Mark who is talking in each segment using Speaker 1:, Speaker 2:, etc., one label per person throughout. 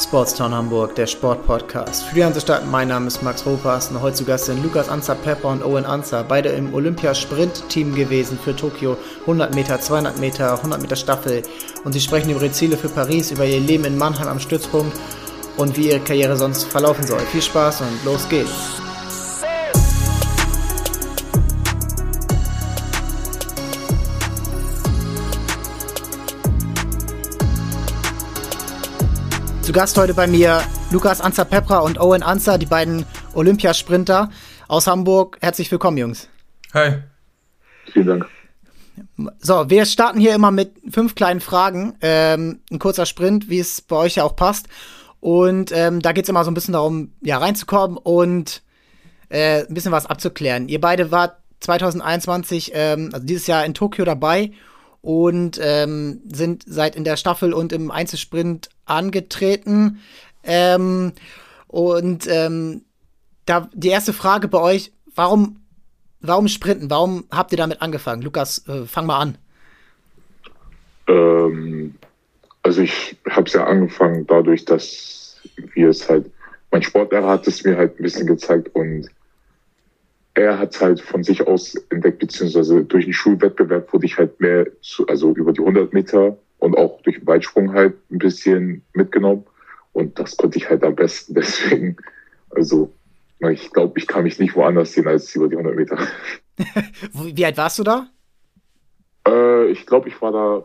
Speaker 1: Sportstown Hamburg, der Sportpodcast. Für die Hansestadt, mein Name ist Max Ropas und heute zu Gast sind Lukas Anzer Pepper und Owen Anzer, beide im Olympia-Sprint-Team gewesen für Tokio, 100 Meter, 200 Meter, 100 Meter Staffel und sie sprechen über ihre Ziele für Paris, über ihr Leben in Mannheim am Stützpunkt und wie ihre Karriere sonst verlaufen soll. Viel Spaß und los geht's! Zu Gast heute bei mir Lukas Anzer Pepra und Owen Anzer, die beiden Olympiasprinter aus Hamburg. Herzlich willkommen, Jungs.
Speaker 2: Hi.
Speaker 3: Vielen Dank.
Speaker 1: So, wir starten hier immer mit fünf kleinen Fragen. Ähm, ein kurzer Sprint, wie es bei euch ja auch passt. Und ähm, da geht es immer so ein bisschen darum, ja, reinzukommen und äh, ein bisschen was abzuklären. Ihr beide wart 2021, ähm, also dieses Jahr in Tokio dabei und ähm, sind seit in der Staffel und im Einzelsprint angetreten. Ähm, und ähm, da die erste Frage bei euch: Warum, warum sprinten? Warum habt ihr damit angefangen? Lukas, äh, fang mal an.
Speaker 3: Ähm, also ich habe es ja angefangen dadurch, dass wir es halt, mein Sportlehrer hat es mir halt ein bisschen gezeigt und er hat es halt von sich aus entdeckt, beziehungsweise durch den Schulwettbewerb wurde ich halt mehr, zu, also über die 100 Meter und auch durch den Weitsprung halt ein bisschen mitgenommen. Und das konnte ich halt am besten. Deswegen, also ich glaube, ich kann mich nicht woanders sehen als über die 100 Meter.
Speaker 1: Wie alt warst du da?
Speaker 3: Äh, ich glaube, ich war da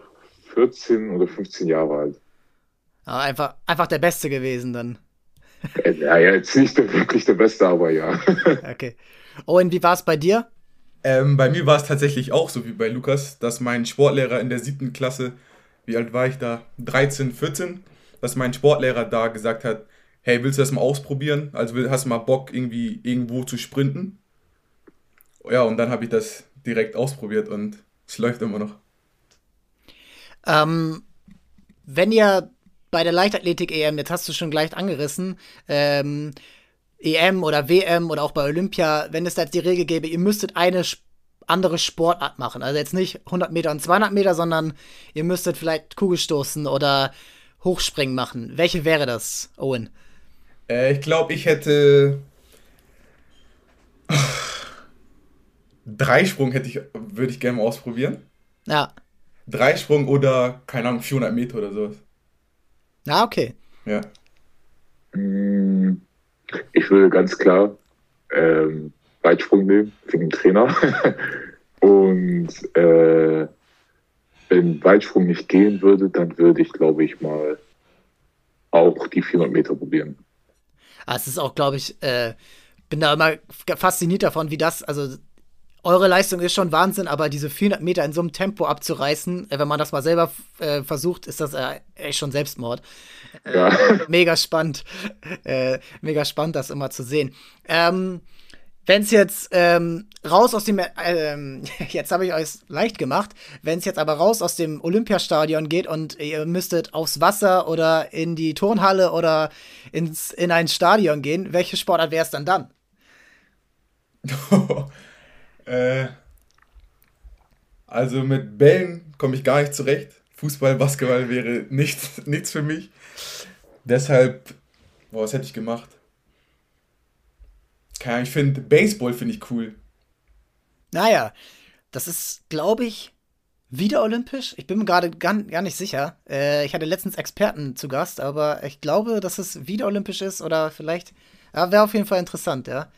Speaker 3: 14 oder 15 Jahre alt.
Speaker 1: Ah, einfach, einfach der Beste gewesen dann.
Speaker 3: Äh, ja, ja, jetzt nicht der, wirklich der Beste, aber ja.
Speaker 1: okay. Owen, wie war es bei dir?
Speaker 2: Ähm, bei mir war es tatsächlich auch so wie bei Lukas, dass mein Sportlehrer in der siebten Klasse, wie alt war ich da? 13, 14, dass mein Sportlehrer da gesagt hat, hey, willst du das mal ausprobieren? Also hast du mal Bock, irgendwie irgendwo zu sprinten? Ja, und dann habe ich das direkt ausprobiert und es läuft immer noch.
Speaker 1: Ähm, wenn ihr bei der Leichtathletik-EM, jetzt hast du schon gleich angerissen, ähm, EM oder WM oder auch bei Olympia, wenn es da jetzt die Regel gäbe, ihr müsstet eine andere Sportart machen. Also jetzt nicht 100 Meter und 200 Meter, sondern ihr müsstet vielleicht Kugelstoßen oder Hochspringen machen. Welche wäre das, Owen?
Speaker 2: Äh, ich glaube, ich hätte. Dreisprung hätte ich, würde ich gerne mal ausprobieren.
Speaker 1: Ja.
Speaker 2: Dreisprung oder, keine Ahnung, 400 Meter oder sowas.
Speaker 1: Ah, okay.
Speaker 2: Ja.
Speaker 3: Mm, ich würde ganz klar ähm, Weitsprung nehmen, wegen dem Trainer. Und äh, wenn Weitsprung nicht gehen würde, dann würde ich, glaube ich, mal auch die 400 Meter probieren.
Speaker 1: Ah, es ist auch, glaube ich, äh, bin da immer fasziniert davon, wie das, also eure Leistung ist schon Wahnsinn, aber diese 400 Meter in so einem Tempo abzureißen, äh, wenn man das mal selber äh, versucht, ist das äh, echt schon Selbstmord. Äh, ja. mega spannend. Äh, mega spannend, das immer zu sehen. Ähm, wenn es jetzt ähm, raus aus dem, ähm, jetzt habe ich euch leicht gemacht, wenn es jetzt aber raus aus dem Olympiastadion geht und ihr müsstet aufs Wasser oder in die Turnhalle oder ins, in ein Stadion gehen, welche Sportart wäre es dann dann?
Speaker 2: Äh, also mit Bällen komme ich gar nicht zurecht. Fußball, Basketball wäre nichts, nichts für mich. Deshalb, boah, was hätte ich gemacht? Keine Ahnung, ich finde, Baseball finde ich cool.
Speaker 1: Naja, das ist, glaube ich, wieder olympisch. Ich bin mir gerade gar, gar nicht sicher. Äh, ich hatte letztens Experten zu Gast, aber ich glaube, dass es wieder olympisch ist oder vielleicht. Ja, wäre auf jeden Fall interessant, ja.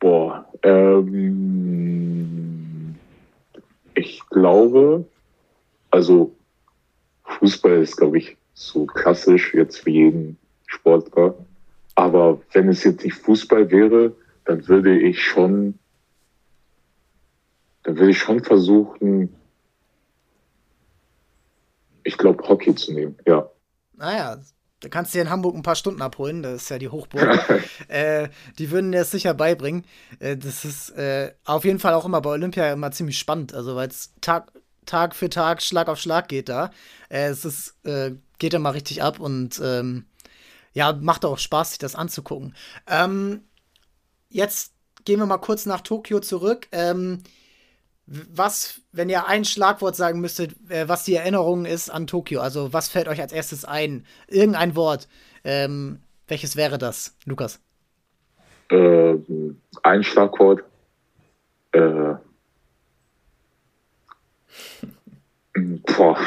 Speaker 3: Boah, ähm, ich glaube, also Fußball ist, glaube ich, so klassisch jetzt für jeden Sportler. Aber wenn es jetzt nicht Fußball wäre, dann würde ich schon, dann würde ich schon versuchen, ich glaube, Hockey zu nehmen, ja.
Speaker 1: Naja, da kannst du dir in Hamburg ein paar Stunden abholen, das ist ja die Hochburg. äh, die würden dir das sicher beibringen. Äh, das ist äh, auf jeden Fall auch immer bei Olympia immer ziemlich spannend, also weil es Tag, Tag für Tag, Schlag auf Schlag geht da. Äh, es ist, äh, geht immer richtig ab und ähm, ja, macht auch Spaß, sich das anzugucken. Ähm, jetzt gehen wir mal kurz nach Tokio zurück. Ähm, was, wenn ihr ein Schlagwort sagen müsstet, äh, was die Erinnerung ist an Tokio, also was fällt euch als erstes ein? Irgendein Wort. Ähm, welches wäre das, Lukas?
Speaker 3: Ähm, ein Schlagwort. Äh, boah.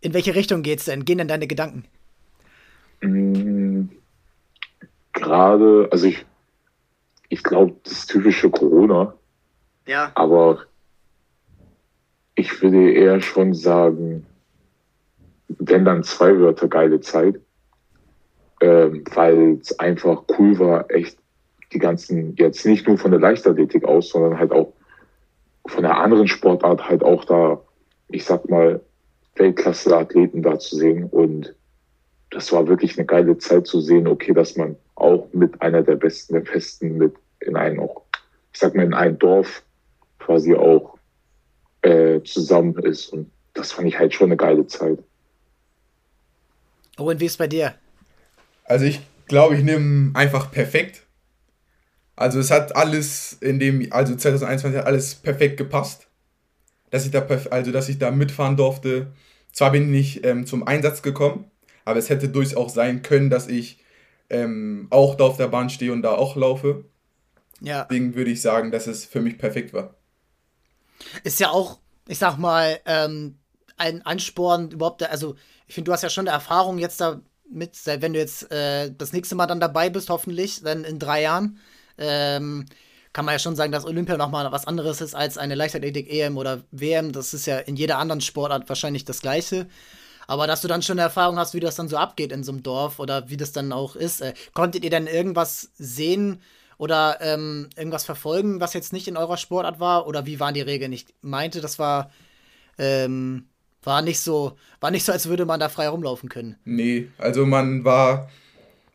Speaker 1: In welche Richtung geht's denn? Gehen denn deine Gedanken?
Speaker 3: Mm, gerade, also ich, ich glaube, das typische Corona.
Speaker 1: Ja.
Speaker 3: Aber ich würde eher schon sagen, wenn dann zwei Wörter geile Zeit, ähm, weil es einfach cool war, echt die ganzen, jetzt nicht nur von der Leichtathletik aus, sondern halt auch von der anderen Sportart halt auch da, ich sag mal, Weltklasse-Athleten da zu sehen. Und das war wirklich eine geile Zeit zu sehen, okay, dass man auch mit einer der besten, der Festen mit in einem auch, ich sag mal, in einem Dorf quasi auch äh, zusammen ist. Und das fand ich halt schon eine geile Zeit.
Speaker 1: Oh, und wie ist bei dir?
Speaker 2: Also ich glaube, ich nehme einfach perfekt. Also es hat alles in dem, also 2021 hat alles perfekt gepasst. Dass ich da, also dass ich da mitfahren durfte. Zwar bin ich nicht ähm, zum Einsatz gekommen, aber es hätte durchaus sein können, dass ich ähm, auch da auf der Bahn stehe und da auch laufe. Ja. Deswegen würde ich sagen, dass es für mich perfekt war.
Speaker 1: Ist ja auch, ich sag mal, ähm, ein Ansporn überhaupt, also ich finde, du hast ja schon eine Erfahrung jetzt da mit, wenn du jetzt äh, das nächste Mal dann dabei bist, hoffentlich, dann in drei Jahren, ähm, kann man ja schon sagen, dass Olympia nochmal was anderes ist als eine Leichtathletik-EM oder WM. Das ist ja in jeder anderen Sportart wahrscheinlich das Gleiche. Aber dass du dann schon eine Erfahrung hast, wie das dann so abgeht in so einem Dorf oder wie das dann auch ist. Äh, konntet ihr denn irgendwas sehen oder ähm, irgendwas verfolgen, was jetzt nicht in eurer Sportart war? Oder wie waren die Regeln? Ich meinte, das war ähm, war nicht so, war nicht so, als würde man da frei rumlaufen können.
Speaker 2: Nee, also man war,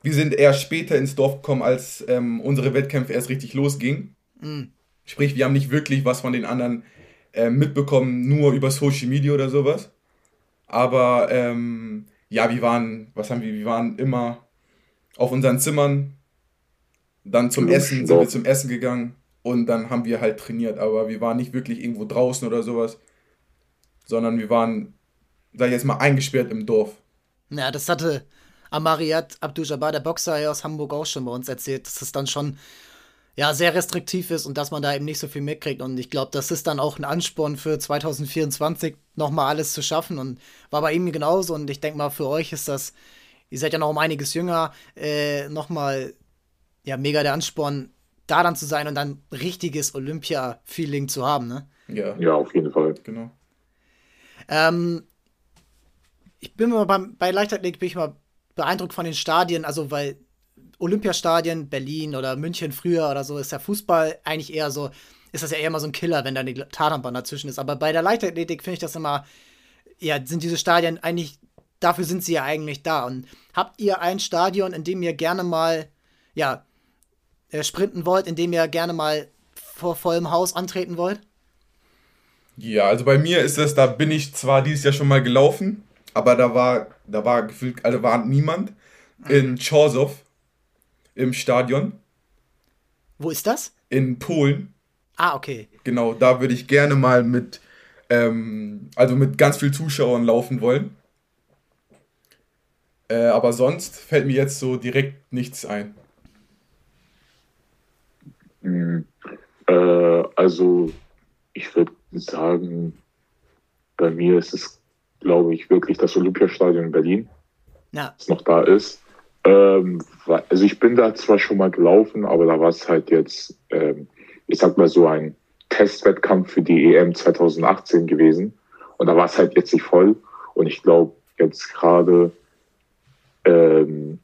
Speaker 2: wir sind eher später ins Dorf gekommen, als ähm, unsere Wettkämpfe erst richtig losgingen. Mhm. Sprich, wir haben nicht wirklich was von den anderen äh, mitbekommen, nur über Social Media oder sowas. Aber ähm, ja, wir waren, was haben wir, wir waren immer auf unseren Zimmern, dann zum Essen, sind wir zum Essen gegangen und dann haben wir halt trainiert, aber wir waren nicht wirklich irgendwo draußen oder sowas sondern wir waren, sag ich jetzt mal, eingesperrt im Dorf.
Speaker 1: Ja, das hatte Amariat Abdul-Jabbar, der Boxer hier aus Hamburg, auch schon bei uns erzählt, dass es dann schon ja, sehr restriktiv ist und dass man da eben nicht so viel mitkriegt. Und ich glaube, das ist dann auch ein Ansporn für 2024, nochmal alles zu schaffen. Und war bei ihm genauso. Und ich denke mal, für euch ist das, ihr seid ja noch um einiges jünger, äh, nochmal ja, mega der Ansporn, da dann zu sein und dann richtiges Olympia-Feeling zu haben, ne?
Speaker 3: Ja. ja, auf jeden Fall.
Speaker 2: Genau.
Speaker 1: Ähm, ich bin mal beim, bei Leichtathletik bin ich mal beeindruckt von den Stadien, also weil Olympiastadien, Berlin oder München früher oder so, ist der Fußball eigentlich eher so, ist das ja eher mal so ein Killer, wenn da die Tatanbahn dazwischen ist. Aber bei der Leichtathletik finde ich das immer, ja, sind diese Stadien eigentlich, dafür sind sie ja eigentlich da. Und habt ihr ein Stadion, in dem ihr gerne mal, ja, äh, sprinten wollt, in dem ihr gerne mal vor vollem Haus antreten wollt?
Speaker 2: Ja, also bei mir ist es, da bin ich zwar dieses Jahr schon mal gelaufen, aber da war, da war gefühlt, also war niemand. In Chorzow im Stadion.
Speaker 1: Wo ist das?
Speaker 2: In Polen.
Speaker 1: Ah, okay.
Speaker 2: Genau, da würde ich gerne mal mit, ähm, also mit ganz vielen Zuschauern laufen wollen. Äh, aber sonst fällt mir jetzt so direkt nichts ein.
Speaker 3: Mhm. Äh, also ich würde sagen, bei mir ist es, glaube ich, wirklich das Olympiastadion in Berlin, ja. das noch da ist. Ähm, also ich bin da zwar schon mal gelaufen, aber da war es halt jetzt, ähm, ich sag mal so ein Testwettkampf für die EM 2018 gewesen. Und da war es halt jetzt nicht voll. Und ich glaube, jetzt gerade ähm,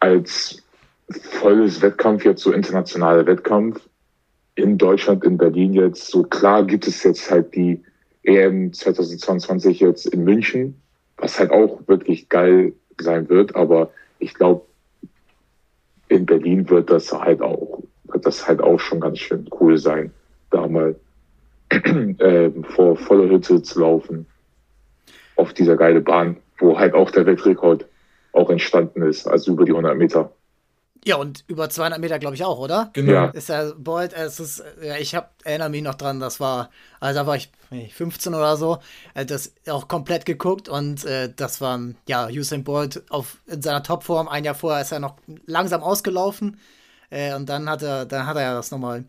Speaker 3: als volles Wettkampf, jetzt so internationaler Wettkampf, in Deutschland, in Berlin jetzt, so klar gibt es jetzt halt die EM 2022 jetzt in München, was halt auch wirklich geil sein wird, aber ich glaube, in Berlin wird das halt auch, wird das halt auch schon ganz schön cool sein, da mal äh, vor voller Hütte zu laufen, auf dieser geile Bahn, wo halt auch der Weltrekord auch entstanden ist, also über die 100 Meter.
Speaker 1: Ja, und über 200 Meter, glaube ich, auch, oder?
Speaker 2: Genau. Ja.
Speaker 1: Ist ja Bolt, es ist, ja, ich hab, erinnere mich noch dran, das war, also da war ich 15 oder so, äh, das auch komplett geguckt und äh, das war, ja, Usain Bolt auf, in seiner Topform, ein Jahr vorher ist er noch langsam ausgelaufen äh, und dann hat er, dann hat er ja das nochmal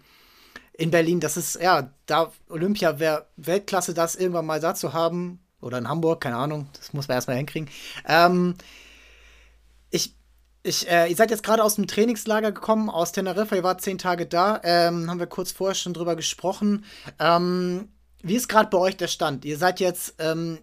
Speaker 1: in Berlin, das ist, ja, da Olympia wäre Weltklasse, das irgendwann mal da zu haben, oder in Hamburg, keine Ahnung, das muss man erstmal hinkriegen. Ähm, ich ich, äh, ihr seid jetzt gerade aus dem Trainingslager gekommen, aus Teneriffa, ihr wart zehn Tage da, ähm, haben wir kurz vorher schon drüber gesprochen. Ähm, wie ist gerade bei euch der Stand? Ihr seid jetzt, ähm,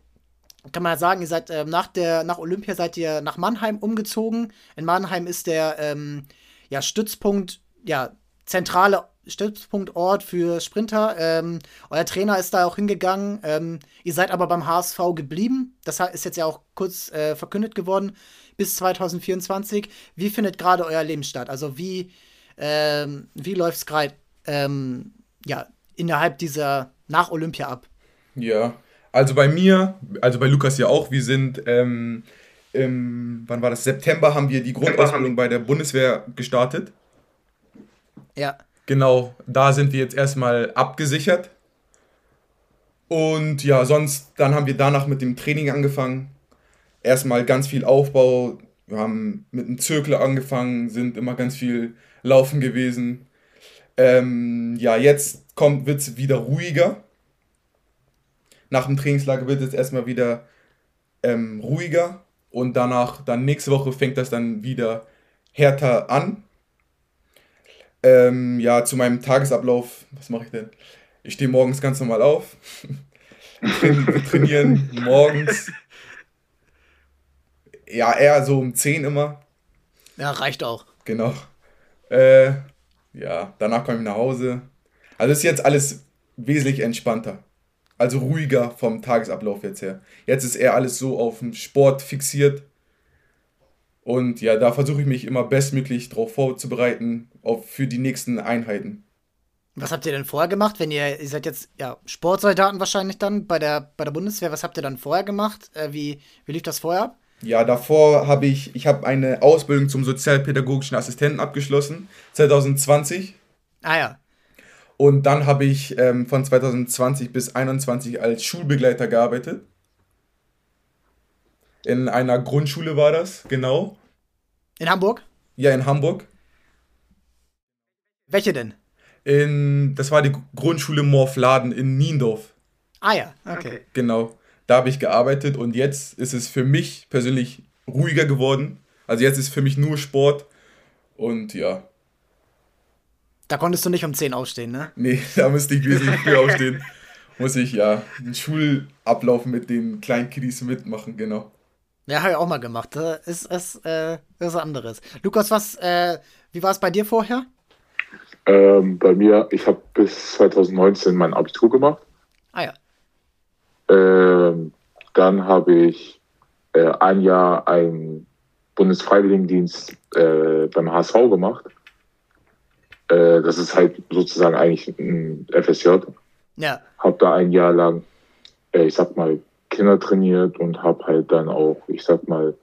Speaker 1: kann man ja sagen, ihr seid äh, nach, der, nach Olympia seid ihr nach Mannheim umgezogen. In Mannheim ist der ähm, ja, Stützpunkt, ja, zentrale Stützpunktort für Sprinter. Ähm, euer Trainer ist da auch hingegangen. Ähm, ihr seid aber beim HSV geblieben. Das ist jetzt ja auch kurz äh, verkündet geworden bis 2024. Wie findet gerade euer Leben statt? Also wie, ähm, wie läuft es gerade ähm, ja, innerhalb dieser nach Olympia ab?
Speaker 2: Ja, also bei mir, also bei Lukas ja auch, wir sind ähm, im, wann war das? September haben wir die Grundausbildung bei der Bundeswehr gestartet.
Speaker 1: Ja.
Speaker 2: Genau, da sind wir jetzt erstmal abgesichert. Und ja, sonst, dann haben wir danach mit dem Training angefangen erstmal ganz viel Aufbau. Wir haben mit einem Zirkel angefangen, sind immer ganz viel Laufen gewesen. Ähm, ja, jetzt wird es wieder ruhiger. Nach dem Trainingslager wird es erstmal wieder ähm, ruhiger und danach, dann nächste Woche fängt das dann wieder härter an. Ähm, ja, zu meinem Tagesablauf, was mache ich denn? Ich stehe morgens ganz normal auf. Wir trainieren morgens ja, eher so um 10 immer.
Speaker 1: Ja, reicht auch.
Speaker 2: Genau. Äh, ja, danach komme ich nach Hause. Also ist jetzt alles wesentlich entspannter. Also ruhiger vom Tagesablauf jetzt her. Jetzt ist eher alles so auf den Sport fixiert. Und ja, da versuche ich mich immer bestmöglich darauf vorzubereiten, auf, für die nächsten Einheiten.
Speaker 1: Was habt ihr denn vorher gemacht, wenn ihr, ihr seid jetzt ja, Sportsoldaten wahrscheinlich dann bei der, bei der Bundeswehr, was habt ihr dann vorher gemacht? Äh, wie, wie lief das vorher ab?
Speaker 2: Ja, davor habe ich, ich habe eine Ausbildung zum sozialpädagogischen Assistenten abgeschlossen, 2020.
Speaker 1: Ah ja.
Speaker 2: Und dann habe ich ähm, von 2020 bis 2021 als Schulbegleiter gearbeitet. In einer Grundschule war das, genau.
Speaker 1: In Hamburg?
Speaker 2: Ja, in Hamburg.
Speaker 1: Welche denn?
Speaker 2: In, das war die Grundschule Morfladen in Niendorf.
Speaker 1: Ah ja, okay.
Speaker 2: Genau. Da habe ich gearbeitet und jetzt ist es für mich persönlich ruhiger geworden. Also jetzt ist für mich nur Sport und ja.
Speaker 1: Da konntest du nicht um 10 aufstehen, ne?
Speaker 2: Nee, da musste ich wesentlich früh aufstehen. Muss ich ja den Schulablauf mit den kleinen Kiddies mitmachen, genau.
Speaker 1: Ja, habe ich auch mal gemacht. Das ist, ist, äh, ist anderes. Lukas, was, äh, wie war es bei dir vorher?
Speaker 3: Ähm, bei mir, ich habe bis 2019 mein Abitur gemacht.
Speaker 1: Ah ja.
Speaker 3: Ähm, dann habe ich äh, ein Jahr einen Bundesfreiwilligendienst äh, beim HSV gemacht. Äh, das ist halt sozusagen eigentlich ein FSJ.
Speaker 1: Ja.
Speaker 3: Hab da ein Jahr lang, äh, ich sag mal, Kinder trainiert und habe halt dann auch, ich sag mal,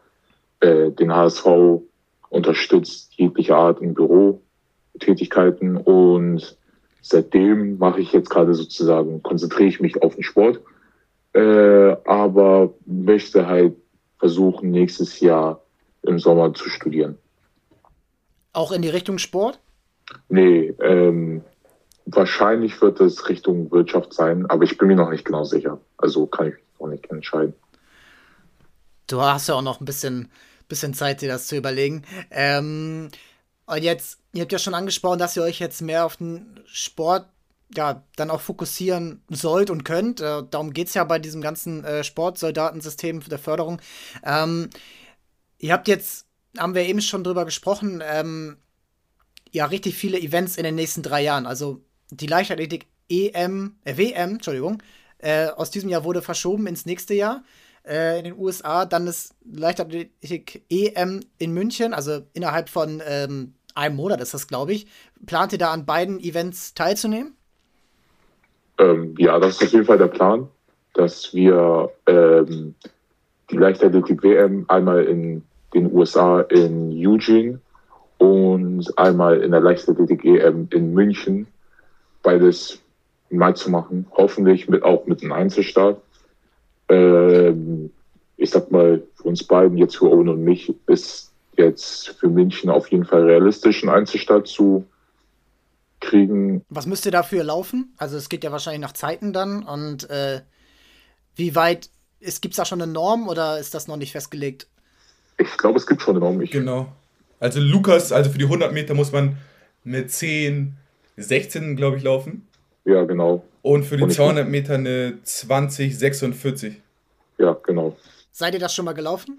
Speaker 3: äh, den HSV unterstützt, jegliche Art in Bürotätigkeiten und seitdem mache ich jetzt gerade sozusagen, konzentriere ich mich auf den Sport äh, aber möchte halt versuchen, nächstes Jahr im Sommer zu studieren.
Speaker 1: Auch in die Richtung Sport?
Speaker 3: Nee, ähm, wahrscheinlich wird es Richtung Wirtschaft sein, aber ich bin mir noch nicht genau sicher. Also kann ich noch nicht entscheiden.
Speaker 1: Du hast ja auch noch ein bisschen, bisschen Zeit, dir das zu überlegen. Ähm, und jetzt, ihr habt ja schon angesprochen, dass ihr euch jetzt mehr auf den Sport ja, dann auch fokussieren sollt und könnt. Äh, darum geht es ja bei diesem ganzen äh, Sportsoldatensystem der Förderung. Ähm, ihr habt jetzt, haben wir eben schon drüber gesprochen, ähm, ja, richtig viele Events in den nächsten drei Jahren. Also die Leichtathletik EM, äh, WM, Entschuldigung, äh, aus diesem Jahr wurde verschoben ins nächste Jahr äh, in den USA. Dann ist Leichtathletik EM in München, also innerhalb von ähm, einem Monat ist das, glaube ich. Plant ihr da an beiden Events teilzunehmen?
Speaker 3: Ähm, ja, das ist auf jeden Fall der Plan, dass wir ähm, die Leichtathletik WM einmal in den USA in Eugene und einmal in der Leichtathletik EM in München. Beides mal zu machen. Hoffentlich mit, auch mit einem Einzelstart. Ähm, ich sag mal, für uns beiden, jetzt für Owen und mich, ist jetzt für München auf jeden Fall realistisch, einen Einzelstart zu kriegen.
Speaker 1: Was müsst ihr dafür laufen? Also es geht ja wahrscheinlich nach Zeiten dann und äh, wie weit gibt es da schon eine Norm oder ist das noch nicht festgelegt?
Speaker 3: Ich glaube, es gibt schon eine Norm. Ich
Speaker 2: genau. Also Lukas, also für die 100 Meter muss man eine 10, 16, glaube ich, laufen.
Speaker 3: Ja, genau.
Speaker 2: Und für die Und 200 Meter eine 20, 46.
Speaker 3: Ja, genau.
Speaker 1: Seid ihr das schon mal gelaufen?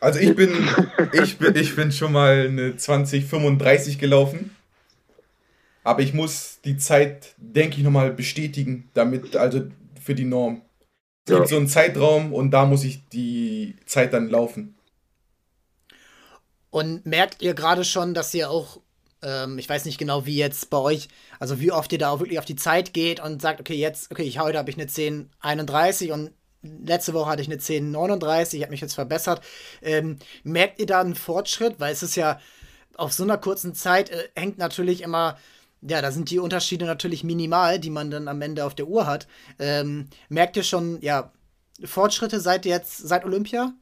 Speaker 2: Also ich bin, ich bin, ich bin schon mal eine 20, 35 gelaufen. Aber ich muss die Zeit, denke ich, nochmal bestätigen, damit, also für die Norm. Es ja. gibt so einen Zeitraum und da muss ich die Zeit dann laufen.
Speaker 1: Und merkt ihr gerade schon, dass ihr auch, ähm, ich weiß nicht genau, wie jetzt bei euch, also wie oft ihr da auch wirklich auf die Zeit geht und sagt, okay, jetzt, okay, ich heute habe ich eine 1031 und letzte Woche hatte ich eine 1039, ich habe mich jetzt verbessert. Ähm, merkt ihr da einen Fortschritt? Weil es ist ja auf so einer kurzen Zeit äh, hängt natürlich immer ja, da sind die Unterschiede natürlich minimal, die man dann am Ende auf der Uhr hat. Ähm, merkt ihr schon, ja, Fortschritte seit jetzt, seit Olympia?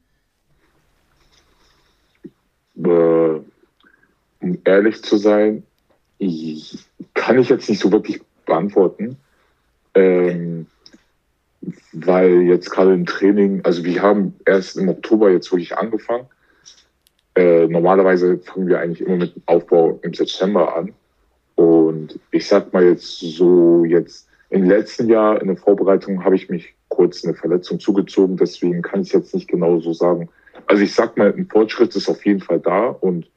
Speaker 3: Äh, um ehrlich zu sein, kann ich jetzt nicht so wirklich beantworten. Ähm, weil jetzt gerade im Training, also wir haben erst im Oktober jetzt wirklich angefangen. Äh, normalerweise fangen wir eigentlich immer mit dem Aufbau im September an. Und ich sag mal jetzt so, jetzt im letzten Jahr in der Vorbereitung habe ich mich kurz eine Verletzung zugezogen, deswegen kann ich jetzt nicht genau so sagen, also ich sag mal, ein Fortschritt ist auf jeden Fall da und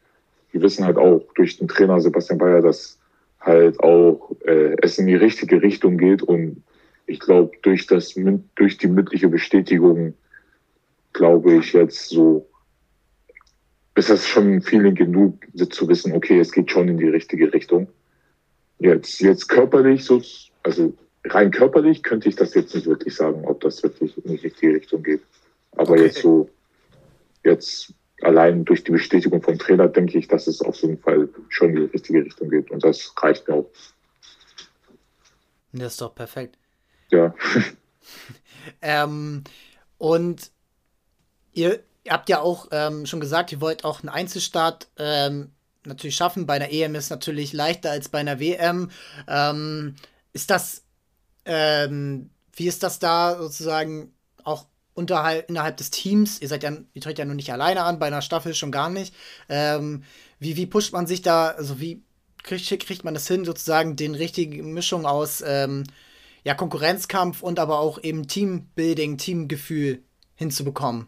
Speaker 3: wir wissen halt auch durch den Trainer Sebastian Bayer, dass halt auch äh, es in die richtige Richtung geht und ich glaube durch das durch die mündliche Bestätigung glaube ich jetzt so ist das schon Feeling genug zu wissen, okay, es geht schon in die richtige Richtung. Jetzt jetzt körperlich so also rein körperlich könnte ich das jetzt nicht wirklich sagen, ob das wirklich in die richtige Richtung geht. Aber okay. jetzt so jetzt allein durch die Bestätigung vom Trainer denke ich, dass es auf jeden Fall schon in die richtige Richtung geht. Und das reicht mir auch.
Speaker 1: Das ist doch perfekt.
Speaker 3: Ja.
Speaker 1: ähm, und ihr, habt ja auch ähm, schon gesagt, ihr wollt auch einen Einzelstart ähm, natürlich schaffen. Bei einer EM ist natürlich leichter als bei einer WM. Ähm, ist das, ähm, wie ist das da sozusagen auch unterhalb, innerhalb des Teams, ihr seid ja, ihr tretet ja nur nicht alleine an, bei einer Staffel schon gar nicht. Ähm, wie, wie pusht man sich da, also wie kriegt, kriegt man das hin, sozusagen den richtigen Mischung aus ähm, ja, Konkurrenzkampf und aber auch eben Teambuilding, Teamgefühl hinzubekommen?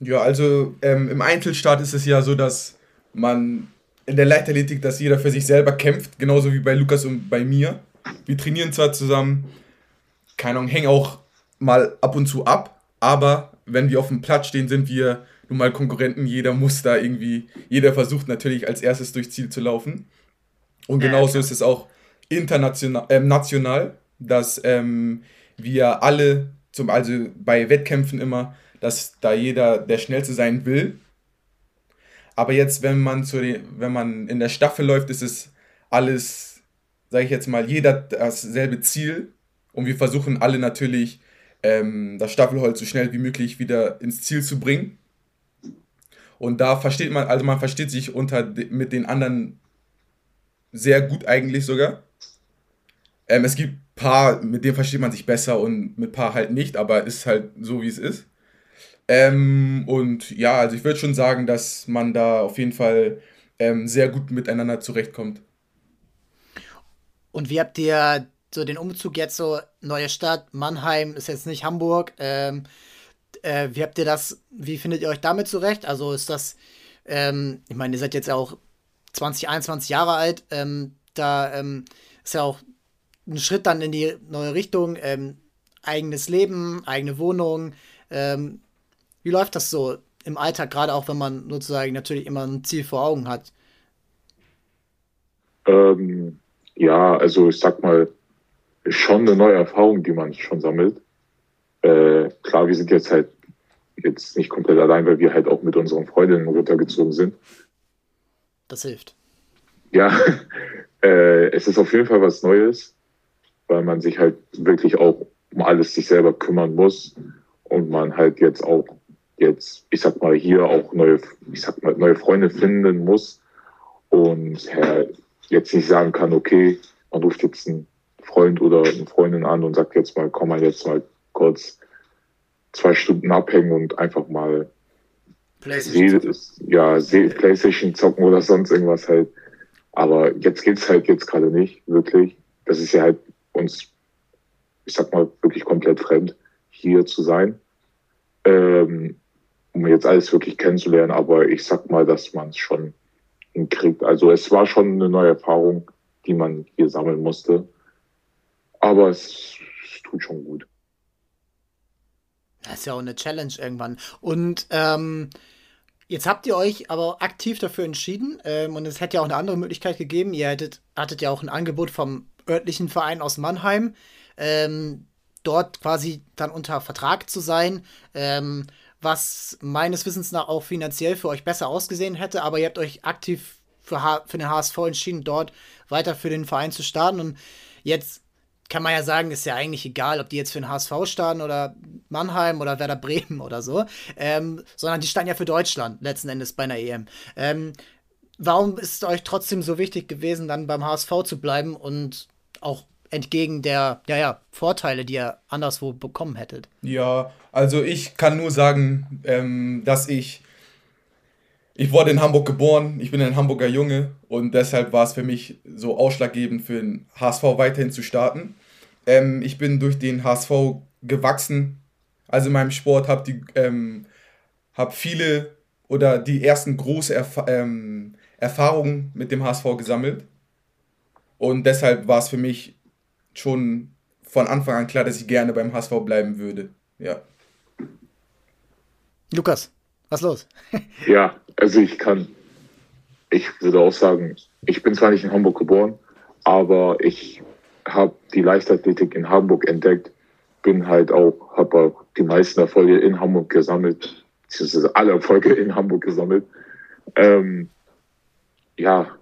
Speaker 2: Ja, also ähm, im Einzelstart ist es ja so, dass man in der Leichtathletik, dass jeder für sich selber kämpft, genauso wie bei Lukas und bei mir. Wir trainieren zwar zusammen, keine Ahnung, hängen auch mal ab und zu ab, aber wenn wir auf dem Platz stehen, sind wir nun mal Konkurrenten. Jeder muss da irgendwie, jeder versucht natürlich als erstes durchs Ziel zu laufen. Und genauso ist es auch international, äh, national, dass ähm, wir alle, zum, also bei Wettkämpfen immer, dass da jeder der Schnellste sein will. Aber jetzt, wenn man, zu den, wenn man in der Staffel läuft, ist es alles, sage ich jetzt mal, jeder dasselbe Ziel. Und wir versuchen alle natürlich ähm, das Staffelholz so schnell wie möglich wieder ins Ziel zu bringen. Und da versteht man, also man versteht sich unter mit den anderen sehr gut eigentlich sogar. Ähm, es gibt paar, mit denen versteht man sich besser und mit paar halt nicht, aber ist halt so, wie es ist. Ähm, und ja, also ich würde schon sagen, dass man da auf jeden Fall ähm, sehr gut miteinander zurechtkommt.
Speaker 1: Und wie habt ihr so den Umzug jetzt so, neue Stadt, Mannheim ist jetzt nicht Hamburg. Ähm, äh, wie habt ihr das, wie findet ihr euch damit zurecht? Also ist das, ähm, ich meine, ihr seid jetzt auch 20, 21 Jahre alt, ähm, da ähm, ist ja auch ein Schritt dann in die neue Richtung, ähm, eigenes Leben, eigene Wohnung. Ähm, wie läuft das so im Alltag, gerade auch wenn man sozusagen natürlich immer ein Ziel vor Augen hat?
Speaker 3: ja, also ich sag mal, schon eine neue Erfahrung, die man schon sammelt. Äh, klar, wir sind jetzt halt jetzt nicht komplett allein, weil wir halt auch mit unseren Freundinnen runtergezogen sind.
Speaker 1: Das hilft.
Speaker 3: Ja, äh, es ist auf jeden Fall was Neues, weil man sich halt wirklich auch um alles sich selber kümmern muss und man halt jetzt auch jetzt, ich sag mal, hier auch neue, ich sag mal, neue Freunde finden muss und äh, jetzt nicht sagen kann, okay, man ruft jetzt einen Freund oder eine Freundin an und sagt jetzt mal, komm mal jetzt mal kurz zwei Stunden abhängen und einfach mal PlayStation, ja, PlayStation zocken oder sonst irgendwas halt. Aber jetzt geht's halt jetzt gerade nicht, wirklich. Das ist ja halt uns, ich sag mal, wirklich komplett fremd, hier zu sein. Ähm, um jetzt alles wirklich kennenzulernen, aber ich sag mal, dass man es schon hinkriegt. Also es war schon eine neue Erfahrung, die man hier sammeln musste. Aber es, es tut schon gut.
Speaker 1: Das ist ja auch eine Challenge irgendwann. Und ähm, jetzt habt ihr euch aber aktiv dafür entschieden ähm, und es hätte ja auch eine andere Möglichkeit gegeben. Ihr hättet, hattet ja auch ein Angebot vom örtlichen Verein aus Mannheim, ähm, dort quasi dann unter Vertrag zu sein, ähm, was meines Wissens nach auch finanziell für euch besser ausgesehen hätte, aber ihr habt euch aktiv für, H für den HSV entschieden, dort weiter für den Verein zu starten und jetzt kann man ja sagen, ist ja eigentlich egal, ob die jetzt für den HSV starten oder Mannheim oder Werder Bremen oder so, ähm, sondern die standen ja für Deutschland letzten Endes bei einer EM. Ähm, warum ist es euch trotzdem so wichtig gewesen, dann beim HSV zu bleiben und auch entgegen der ja, ja, Vorteile, die ihr anderswo bekommen hättet?
Speaker 2: Ja, also ich kann nur sagen, ähm, dass ich ich wurde in Hamburg geboren, ich bin ein Hamburger Junge und deshalb war es für mich so ausschlaggebend für den HSV weiterhin zu starten. Ähm, ich bin durch den HSV gewachsen, also in meinem Sport habe die ähm, hab viele oder die ersten große Erf ähm, Erfahrungen mit dem HSV gesammelt und deshalb war es für mich schon von Anfang an klar, dass ich gerne beim HSV bleiben würde. Ja.
Speaker 1: Lukas, was los?
Speaker 3: ja, also ich kann, ich würde auch sagen, ich bin zwar nicht in Hamburg geboren, aber ich habe die Leichtathletik in Hamburg entdeckt, bin halt auch, habe auch die meisten Erfolge in Hamburg gesammelt, beziehungsweise alle Erfolge in Hamburg gesammelt. Ähm, ja,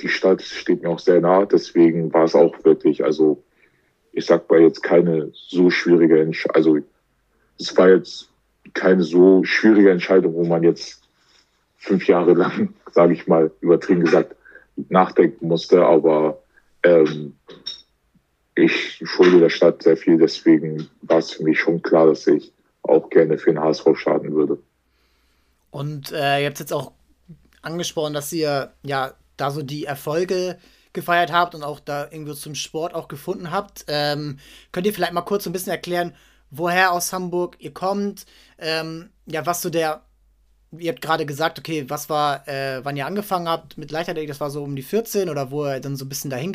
Speaker 3: die Stadt steht mir auch sehr nah, deswegen war es auch wirklich, also ich sag mal jetzt keine so schwierige Entscheidung, also es war jetzt keine so schwierige Entscheidung, wo man jetzt fünf Jahre lang, sage ich mal, übertrieben gesagt, nachdenken musste. Aber ähm, ich schulde der Stadt sehr viel, deswegen war es für mich schon klar, dass ich auch gerne für den HSV starten würde.
Speaker 1: Und äh, ihr habt jetzt auch angesprochen, dass ihr ja da so die Erfolge gefeiert habt und auch da irgendwie zum Sport auch gefunden habt. Ähm, könnt ihr vielleicht mal kurz ein bisschen erklären, woher aus Hamburg ihr kommt, ähm, ja, was so der, ihr habt gerade gesagt, okay, was war, äh, wann ihr angefangen habt mit Leichtathletik, das war so um die 14 oder wo ihr dann so ein bisschen dahin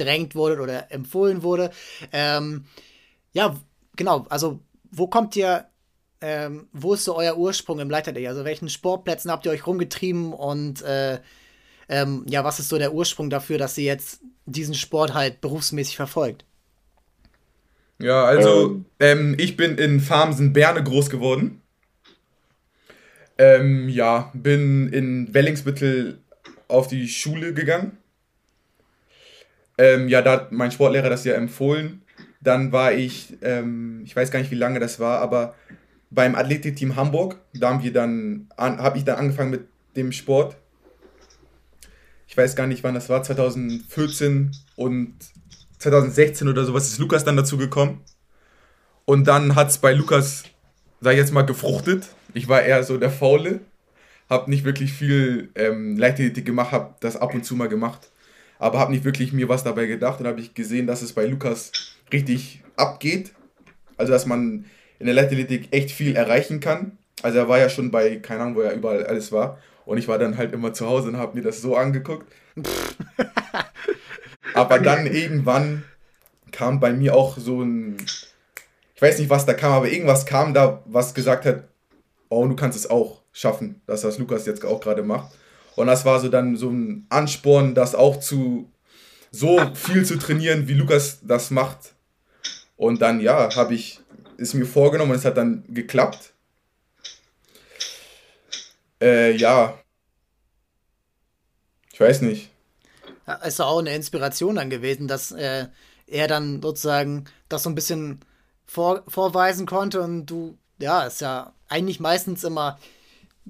Speaker 1: gedrängt wurde oder empfohlen wurde. Ähm, ja, genau, also wo kommt ihr, ähm, wo ist so euer Ursprung im Leichtathletik? Also welchen Sportplätzen habt ihr euch rumgetrieben und äh, ähm, ja, was ist so der Ursprung dafür, dass ihr jetzt diesen Sport halt berufsmäßig verfolgt?
Speaker 2: Ja, also ähm. Ähm, ich bin in Farmsen-Berne groß geworden. Ähm, ja, bin in Wellingsbüttel auf die Schule gegangen. Ähm, ja, da hat mein Sportlehrer das ja empfohlen. Dann war ich, ähm, ich weiß gar nicht, wie lange das war, aber beim Athletikteam Hamburg, da haben wir dann, habe ich dann angefangen mit dem Sport. Ich weiß gar nicht, wann das war, 2014 und 2016 oder sowas ist Lukas dann dazu gekommen. Und dann hat es bei Lukas, sag ich jetzt mal, gefruchtet. Ich war eher so der Faule. Hab nicht wirklich viel ähm, Leichtathletik gemacht, hab das ab und zu mal gemacht. Aber hab nicht wirklich mir was dabei gedacht. Und habe ich gesehen, dass es bei Lukas richtig abgeht. Also, dass man in der Leichtathletik echt viel erreichen kann. Also, er war ja schon bei, keine Ahnung, wo er überall alles war. Und ich war dann halt immer zu Hause und habe mir das so angeguckt. Aber dann irgendwann kam bei mir auch so ein, ich weiß nicht, was da kam, aber irgendwas kam da, was gesagt hat, oh, du kannst es auch schaffen, dass das Lukas jetzt auch gerade macht. Und das war so dann so ein Ansporn, das auch zu so viel zu trainieren, wie Lukas das macht. Und dann, ja, habe ich es mir vorgenommen und es hat dann geklappt. Äh, ja, Ich weiß nicht.
Speaker 1: Ist auch eine Inspiration dann gewesen, dass äh, er dann sozusagen das so ein bisschen vor, vorweisen konnte und du, ja, ist ja eigentlich meistens immer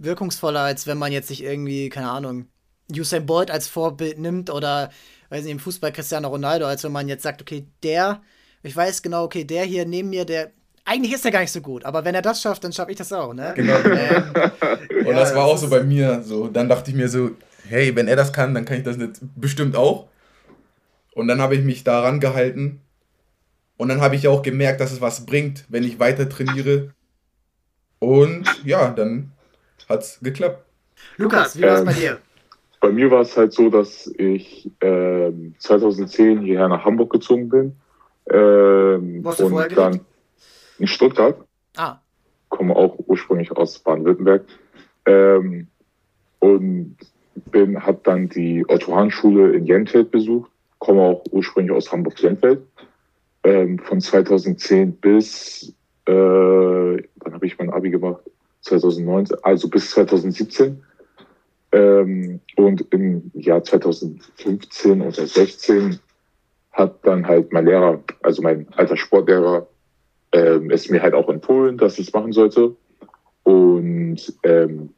Speaker 1: wirkungsvoller, als wenn man jetzt sich irgendwie, keine Ahnung, Usain Bolt als Vorbild nimmt oder, weiß nicht, im Fußball Cristiano Ronaldo, als wenn man jetzt sagt, okay, der, ich weiß genau, okay, der hier neben mir, der, eigentlich ist er gar nicht so gut, aber wenn er das schafft, dann schaffe ich das auch, ne? Genau. Ähm,
Speaker 2: und ja, das war auch so bei mir, so, dann dachte ich mir so, hey, wenn er das kann, dann kann ich das jetzt bestimmt auch. Und dann habe ich mich daran gehalten. Und dann habe ich auch gemerkt, dass es was bringt, wenn ich weiter trainiere. Und ja, dann hat es geklappt.
Speaker 1: Lukas, wie war es ähm, bei dir?
Speaker 3: Bei mir war es halt so, dass ich äh, 2010 hierher nach Hamburg gezogen bin. Ähm, Was und dann gelebt? in Stuttgart. Ah. Komme auch ursprünglich aus Baden-Württemberg. Ähm, und bin, habe dann die Otto-Hahn-Schule in Jenfeld besucht, komme auch ursprünglich aus Hamburg-Jenfeld. Ähm, von 2010 bis, äh, wann habe ich mein Abi gemacht? 2019, also bis 2017. Ähm, und im Jahr 2015 oder 16 hat dann halt mein Lehrer, also mein alter Sportlehrer, ähm, es mir halt auch empfohlen, dass ich es machen sollte. Und ähm,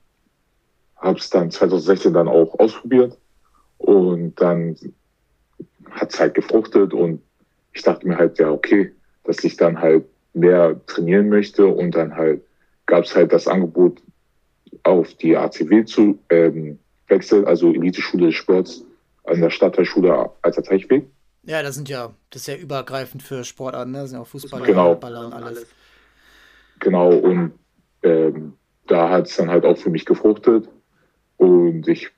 Speaker 3: habe es dann 2016 dann auch ausprobiert und dann hat es halt gefruchtet und ich dachte mir halt, ja, okay, dass ich dann halt mehr trainieren möchte und dann halt gab es halt das Angebot auf die ACW zu ähm, wechseln, also Elite-Schule des Sports an der Stadtteilschule Alter Teichweg.
Speaker 1: Ja, das sind ja, das ist ja übergreifend für Sportarten, ne? Das sind ja auch Fußballer,
Speaker 3: genau.
Speaker 1: Baller und alles.
Speaker 3: Genau, und ähm, da hat es dann halt auch für mich gefruchtet. Und ich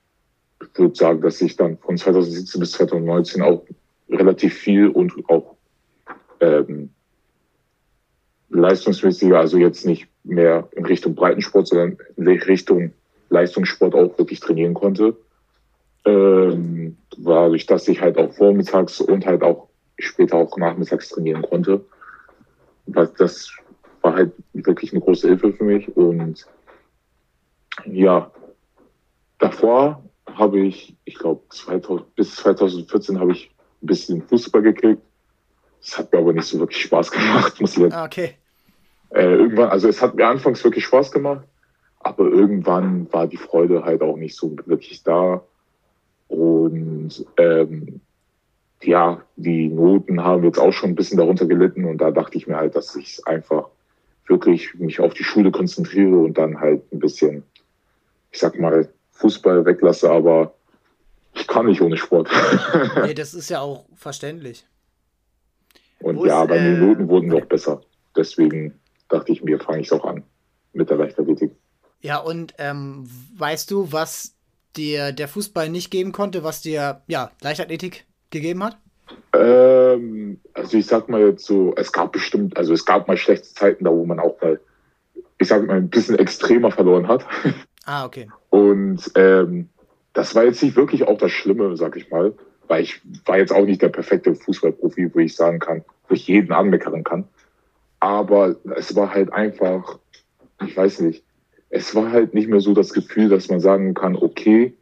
Speaker 3: würde sagen, dass ich dann von 2017 bis 2019 auch relativ viel und auch ähm, leistungsmäßiger, also jetzt nicht mehr in Richtung Breitensport, sondern in Richtung Leistungssport auch wirklich trainieren konnte. Ähm, war durch dass ich halt auch vormittags und halt auch später auch nachmittags trainieren konnte. Das war halt wirklich eine große Hilfe für mich und ja, davor habe ich, ich glaube, bis 2014 habe ich ein bisschen Fußball gekriegt. Das hat mir aber nicht so wirklich Spaß gemacht, muss ich.
Speaker 1: Ah, okay.
Speaker 3: Äh, irgendwann, also es hat mir anfangs wirklich Spaß gemacht, aber irgendwann war die Freude halt auch nicht so wirklich da. Und ähm, ja, die Noten haben jetzt auch schon ein bisschen darunter gelitten und da dachte ich mir halt, dass ich einfach wirklich mich auf die Schule konzentriere und dann halt ein bisschen, ich sag mal, Fußball weglasse, aber ich kann nicht ohne Sport.
Speaker 1: nee, das ist ja auch verständlich.
Speaker 3: Und Wo ja, ist, meine äh, Minuten wurden noch besser. Deswegen dachte ich mir, fange ich es auch an mit der Leichtathletik.
Speaker 1: Ja, und ähm, weißt du, was dir der Fußball nicht geben konnte, was dir ja, Leichtathletik gegeben hat?
Speaker 3: Ähm, also ich sag mal jetzt so, es gab bestimmt, also es gab mal schlechte Zeiten da, wo man auch mal, ich sag mal, ein bisschen extremer verloren hat.
Speaker 1: Ah, okay.
Speaker 3: Und ähm, das war jetzt nicht wirklich auch das Schlimme, sag ich mal, weil ich war jetzt auch nicht der perfekte Fußballprofi, wo ich sagen kann, wo ich jeden anmeckern kann. Aber es war halt einfach, ich weiß nicht, es war halt nicht mehr so das Gefühl, dass man sagen kann, okay,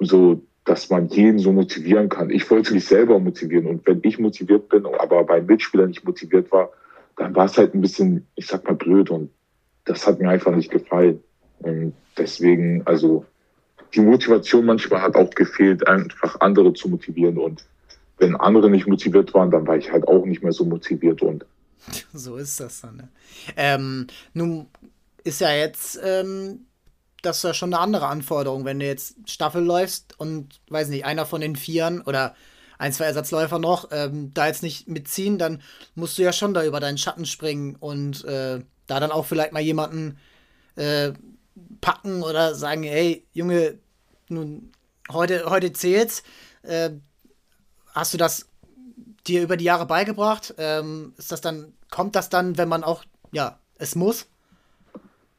Speaker 3: so, dass man jeden so motivieren kann. Ich wollte mich selber motivieren und wenn ich motiviert bin, aber bei Mitspielern nicht motiviert war, dann war es halt ein bisschen, ich sag mal, blöd und das hat mir einfach nicht gefallen. Und deswegen, also die Motivation manchmal hat auch gefehlt, einfach andere zu motivieren. Und wenn andere nicht motiviert waren, dann war ich halt auch nicht mehr so motiviert. Und
Speaker 1: so ist das dann. Ne? Ähm, nun ist ja jetzt ähm, das ist ja schon eine andere Anforderung, wenn du jetzt Staffel läufst und weiß nicht, einer von den Vieren oder ein, zwei Ersatzläufer noch ähm, da jetzt nicht mitziehen, dann musst du ja schon da über deinen Schatten springen und äh, da dann auch vielleicht mal jemanden äh, packen oder sagen, hey, Junge, nun, heute, heute zählt's. Äh, hast du das dir über die Jahre beigebracht? Ähm, ist das dann, kommt das dann, wenn man auch, ja, es muss?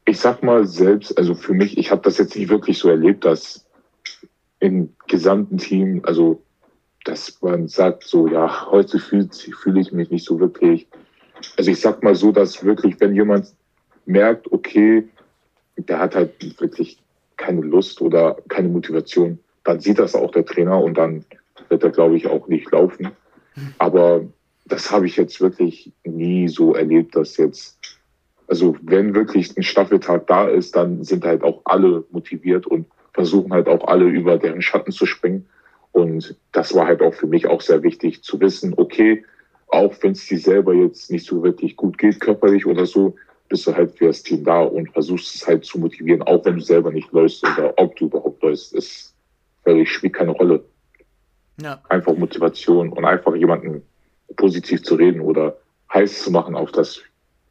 Speaker 3: Ich sag mal selbst, also für mich, ich habe das jetzt nicht wirklich so erlebt, dass im gesamten Team, also dass man sagt, so ja, heute fühle fühl ich mich nicht so wirklich. Also ich sag mal so, dass wirklich, wenn jemand merkt, okay, der hat halt wirklich keine Lust oder keine Motivation, dann sieht das auch der Trainer und dann wird er, glaube ich, auch nicht laufen. Aber das habe ich jetzt wirklich nie so erlebt, dass jetzt, also wenn wirklich ein Staffeltag da ist, dann sind halt auch alle motiviert und versuchen halt auch alle über deren Schatten zu springen. Und das war halt auch für mich auch sehr wichtig zu wissen, okay, auch wenn es dir selber jetzt nicht so wirklich gut geht, körperlich oder so, bist du halt für das Team da und versuchst es halt zu motivieren, auch wenn du selber nicht läufst oder ob du überhaupt läufst, ist völlig spielt keine Rolle. Ja. Einfach Motivation und einfach jemanden positiv zu reden oder heiß zu machen auf das,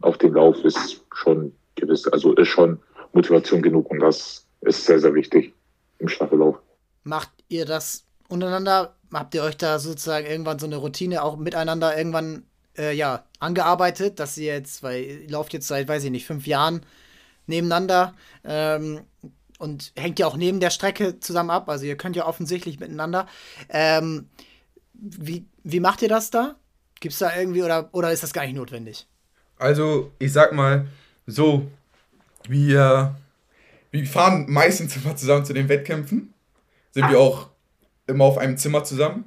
Speaker 3: auf den Lauf ist schon gewiss, also ist schon Motivation genug und das ist sehr, sehr wichtig im Staffellauf.
Speaker 1: Macht ihr das untereinander? Habt ihr euch da sozusagen irgendwann so eine Routine auch miteinander irgendwann äh, ja, angearbeitet, dass ihr jetzt, weil ihr lauft jetzt seit, weiß ich nicht, fünf Jahren nebeneinander ähm, und hängt ja auch neben der Strecke zusammen ab, also ihr könnt ja offensichtlich miteinander. Ähm, wie, wie macht ihr das da? Gibt es da irgendwie oder, oder ist das gar nicht notwendig?
Speaker 2: Also, ich sag mal, so, wir, wir fahren meistens immer zusammen zu den Wettkämpfen. Sind wir auch immer auf einem Zimmer zusammen.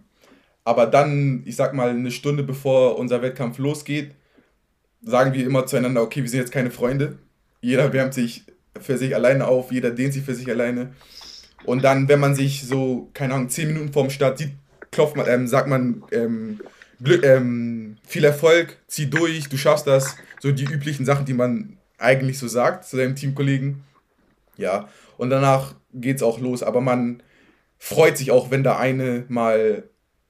Speaker 2: Aber dann, ich sag mal, eine Stunde bevor unser Wettkampf losgeht, sagen wir immer zueinander, okay, wir sind jetzt keine Freunde. Jeder wärmt sich für sich alleine auf, jeder dehnt sich für sich alleine. Und dann, wenn man sich so, keine Ahnung, zehn Minuten vorm Start sieht, klopft man, ähm, sagt man, ähm, Glück, ähm, viel Erfolg, zieh durch, du schaffst das. So die üblichen Sachen, die man eigentlich so sagt zu seinem Teamkollegen. Ja, und danach geht's auch los. Aber man freut sich auch, wenn da eine mal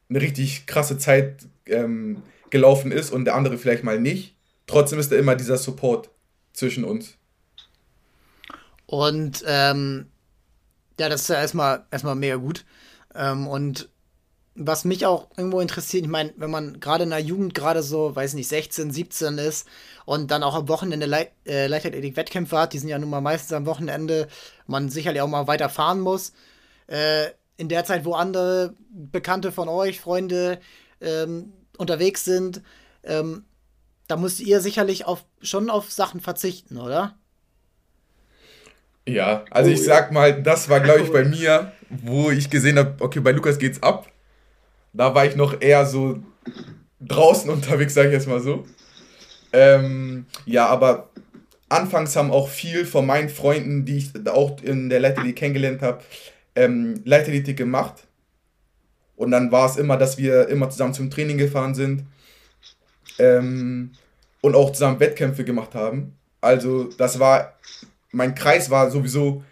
Speaker 2: eine richtig krasse Zeit ähm, gelaufen ist und der andere vielleicht mal nicht. Trotzdem ist da immer dieser Support zwischen uns.
Speaker 1: Und ähm, ja, das ist ja erstmal, erstmal mega gut. Ähm, und was mich auch irgendwo interessiert, ich meine, wenn man gerade in der Jugend gerade so, weiß nicht, 16, 17 ist und dann auch am Wochenende Le äh, Leichtathletik-Wettkämpfe hat, die sind ja nun mal meistens am Wochenende, man sicherlich auch mal weiter fahren muss. Äh, in der Zeit, wo andere Bekannte von euch, Freunde ähm, unterwegs sind, ähm, da müsst ihr sicherlich auf, schon auf Sachen verzichten, oder?
Speaker 2: Ja, also oh, ich sag mal, das war, glaube ich, bei mir, wo ich gesehen habe, okay, bei Lukas geht's ab. Da war ich noch eher so draußen unterwegs, sage ich jetzt mal so. Ähm, ja, aber anfangs haben auch viel von meinen Freunden, die ich auch in der Leichtathletik kennengelernt habe, ähm, Leichtathletik gemacht. Und dann war es immer, dass wir immer zusammen zum Training gefahren sind ähm, und auch zusammen Wettkämpfe gemacht haben. Also das war, mein Kreis war sowieso,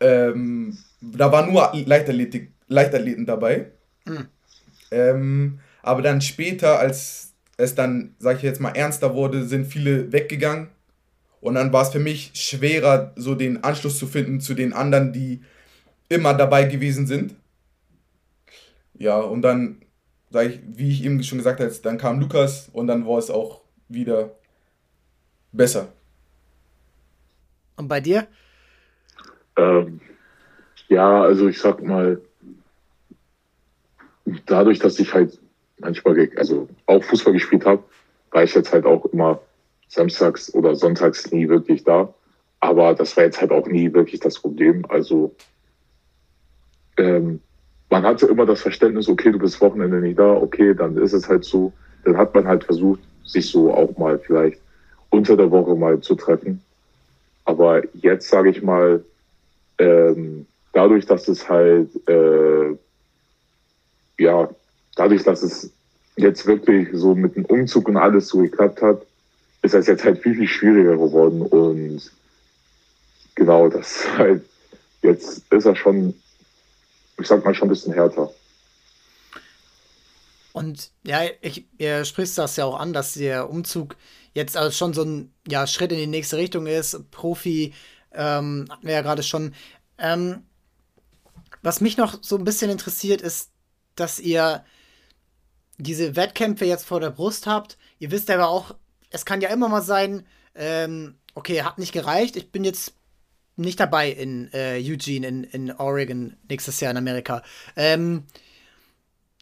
Speaker 2: ähm, da war nur Leichtathletik, Leichtathleten dabei. Mhm. Ähm, aber dann später, als es dann, sag ich jetzt mal, ernster wurde, sind viele weggegangen. Und dann war es für mich schwerer, so den Anschluss zu finden zu den anderen, die immer dabei gewesen sind. Ja, und dann, sag ich, wie ich eben schon gesagt habe, dann kam Lukas und dann war es auch wieder besser.
Speaker 1: Und bei dir?
Speaker 3: Ähm, ja, also ich sag mal, dadurch, dass ich halt manchmal, also auch Fußball gespielt habe, war ich jetzt halt auch immer samstags oder sonntags nie wirklich da. Aber das war jetzt halt auch nie wirklich das Problem. Also ähm, man hatte immer das Verständnis, okay, du bist Wochenende nicht da, okay, dann ist es halt so. Dann hat man halt versucht, sich so auch mal vielleicht unter der Woche mal zu treffen. Aber jetzt sage ich mal, ähm, dadurch, dass es halt, äh, ja, dadurch, dass es jetzt wirklich so mit dem Umzug und alles so geklappt hat, ist das jetzt halt viel, viel schwieriger geworden. Und genau, das halt, jetzt ist er schon ich sag mal, schon ein bisschen härter.
Speaker 1: Und ja, ich, ihr sprichst das ja auch an, dass der Umzug jetzt also schon so ein ja, Schritt in die nächste Richtung ist. Profi ähm, hatten wir ja gerade schon. Ähm, was mich noch so ein bisschen interessiert, ist, dass ihr diese Wettkämpfe jetzt vor der Brust habt. Ihr wisst aber auch, es kann ja immer mal sein, ähm, okay, hat nicht gereicht, ich bin jetzt nicht dabei in äh, Eugene, in, in Oregon nächstes Jahr in Amerika. Ähm,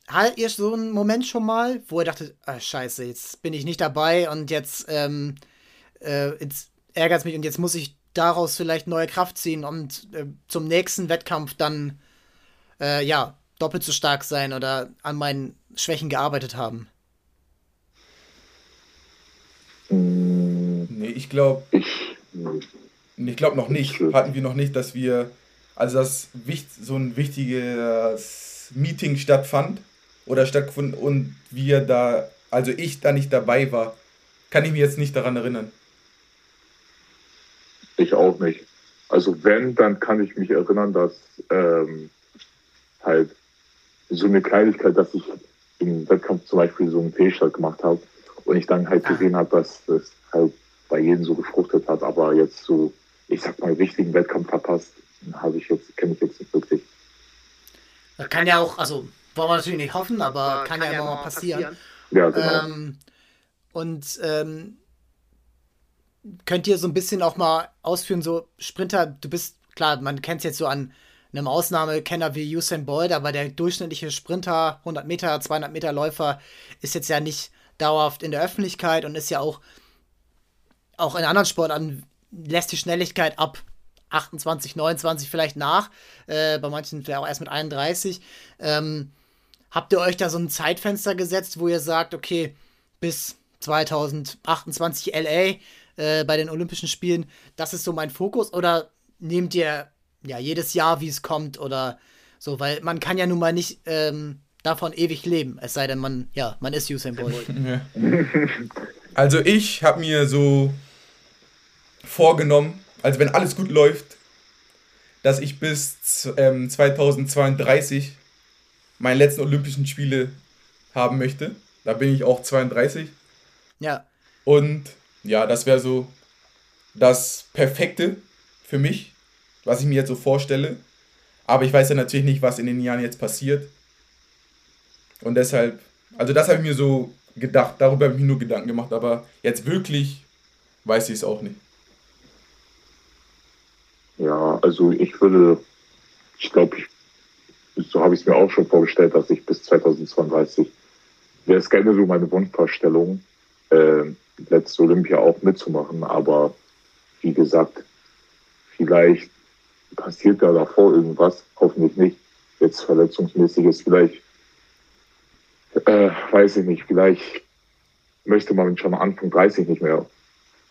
Speaker 1: hattet ihr so einen Moment schon mal, wo ihr dachtet, ah, scheiße, jetzt bin ich nicht dabei und jetzt, ähm, äh, jetzt ärgert es mich und jetzt muss ich daraus vielleicht neue Kraft ziehen und äh, zum nächsten Wettkampf dann äh, ja, doppelt so stark sein oder an meinen Schwächen gearbeitet haben?
Speaker 2: Nee, ich glaube.
Speaker 3: Ich.
Speaker 2: Ich glaube noch nicht. Hatten wir noch nicht, dass wir. Also, dass so ein wichtiges Meeting stattfand oder stattgefunden und wir da. Also, ich da nicht dabei war. Kann ich mich jetzt nicht daran erinnern.
Speaker 3: Ich auch nicht. Also, wenn, dann kann ich mich erinnern, dass ähm, halt so eine Kleinigkeit, dass ich im Wettkampf zum Beispiel so einen Fehlstart gemacht habe und ich dann halt ah. gesehen habe, dass das halt bei jedem so gefruchtet hat, aber jetzt so, ich sag mal, richtigen Wettkampf verpasst, habe ich jetzt, kenne ich jetzt nicht wirklich.
Speaker 1: Das kann ja auch, also wollen wir natürlich nicht hoffen, aber kann, kann ja immer mal passieren. passieren.
Speaker 3: Ja, genau.
Speaker 1: Ähm, und ähm, könnt ihr so ein bisschen auch mal ausführen, so Sprinter, du bist, klar, man kennt es jetzt so an einem Ausnahmekenner wie Usain Bolt, aber der durchschnittliche Sprinter, 100 Meter, 200 Meter Läufer, ist jetzt ja nicht dauerhaft in der Öffentlichkeit und ist ja auch, auch in anderen Sportarten lässt die Schnelligkeit ab 28, 29 vielleicht nach, äh, bei manchen vielleicht auch erst mit 31. Ähm, habt ihr euch da so ein Zeitfenster gesetzt, wo ihr sagt, okay, bis 2028 LA äh, bei den Olympischen Spielen, das ist so mein Fokus? Oder nehmt ihr ja jedes Jahr, wie es kommt oder so? Weil man kann ja nun mal nicht ähm, davon ewig leben, es sei denn, man, ja, man ist Usain Bolt. Ja.
Speaker 2: Also ich habe mir so vorgenommen, also wenn alles gut läuft, dass ich bis ähm, 2032 meine letzten Olympischen Spiele haben möchte. Da bin ich auch 32.
Speaker 1: Ja.
Speaker 2: Und ja, das wäre so das Perfekte für mich, was ich mir jetzt so vorstelle. Aber ich weiß ja natürlich nicht, was in den Jahren jetzt passiert. Und deshalb, also das habe ich mir so gedacht, darüber habe ich mir nur Gedanken gemacht, aber jetzt wirklich weiß ich es auch nicht.
Speaker 3: Ja, also ich würde, ich glaube, ich, so habe ich es mir auch schon vorgestellt, dass ich bis 2032, wäre es gerne so meine Wunschvorstellung, äh, letzte Olympia auch mitzumachen, aber wie gesagt, vielleicht passiert da davor irgendwas, hoffentlich nicht, jetzt verletzungsmäßiges, vielleicht äh, weiß ich nicht, vielleicht möchte man schon Anfang 30 nicht mehr.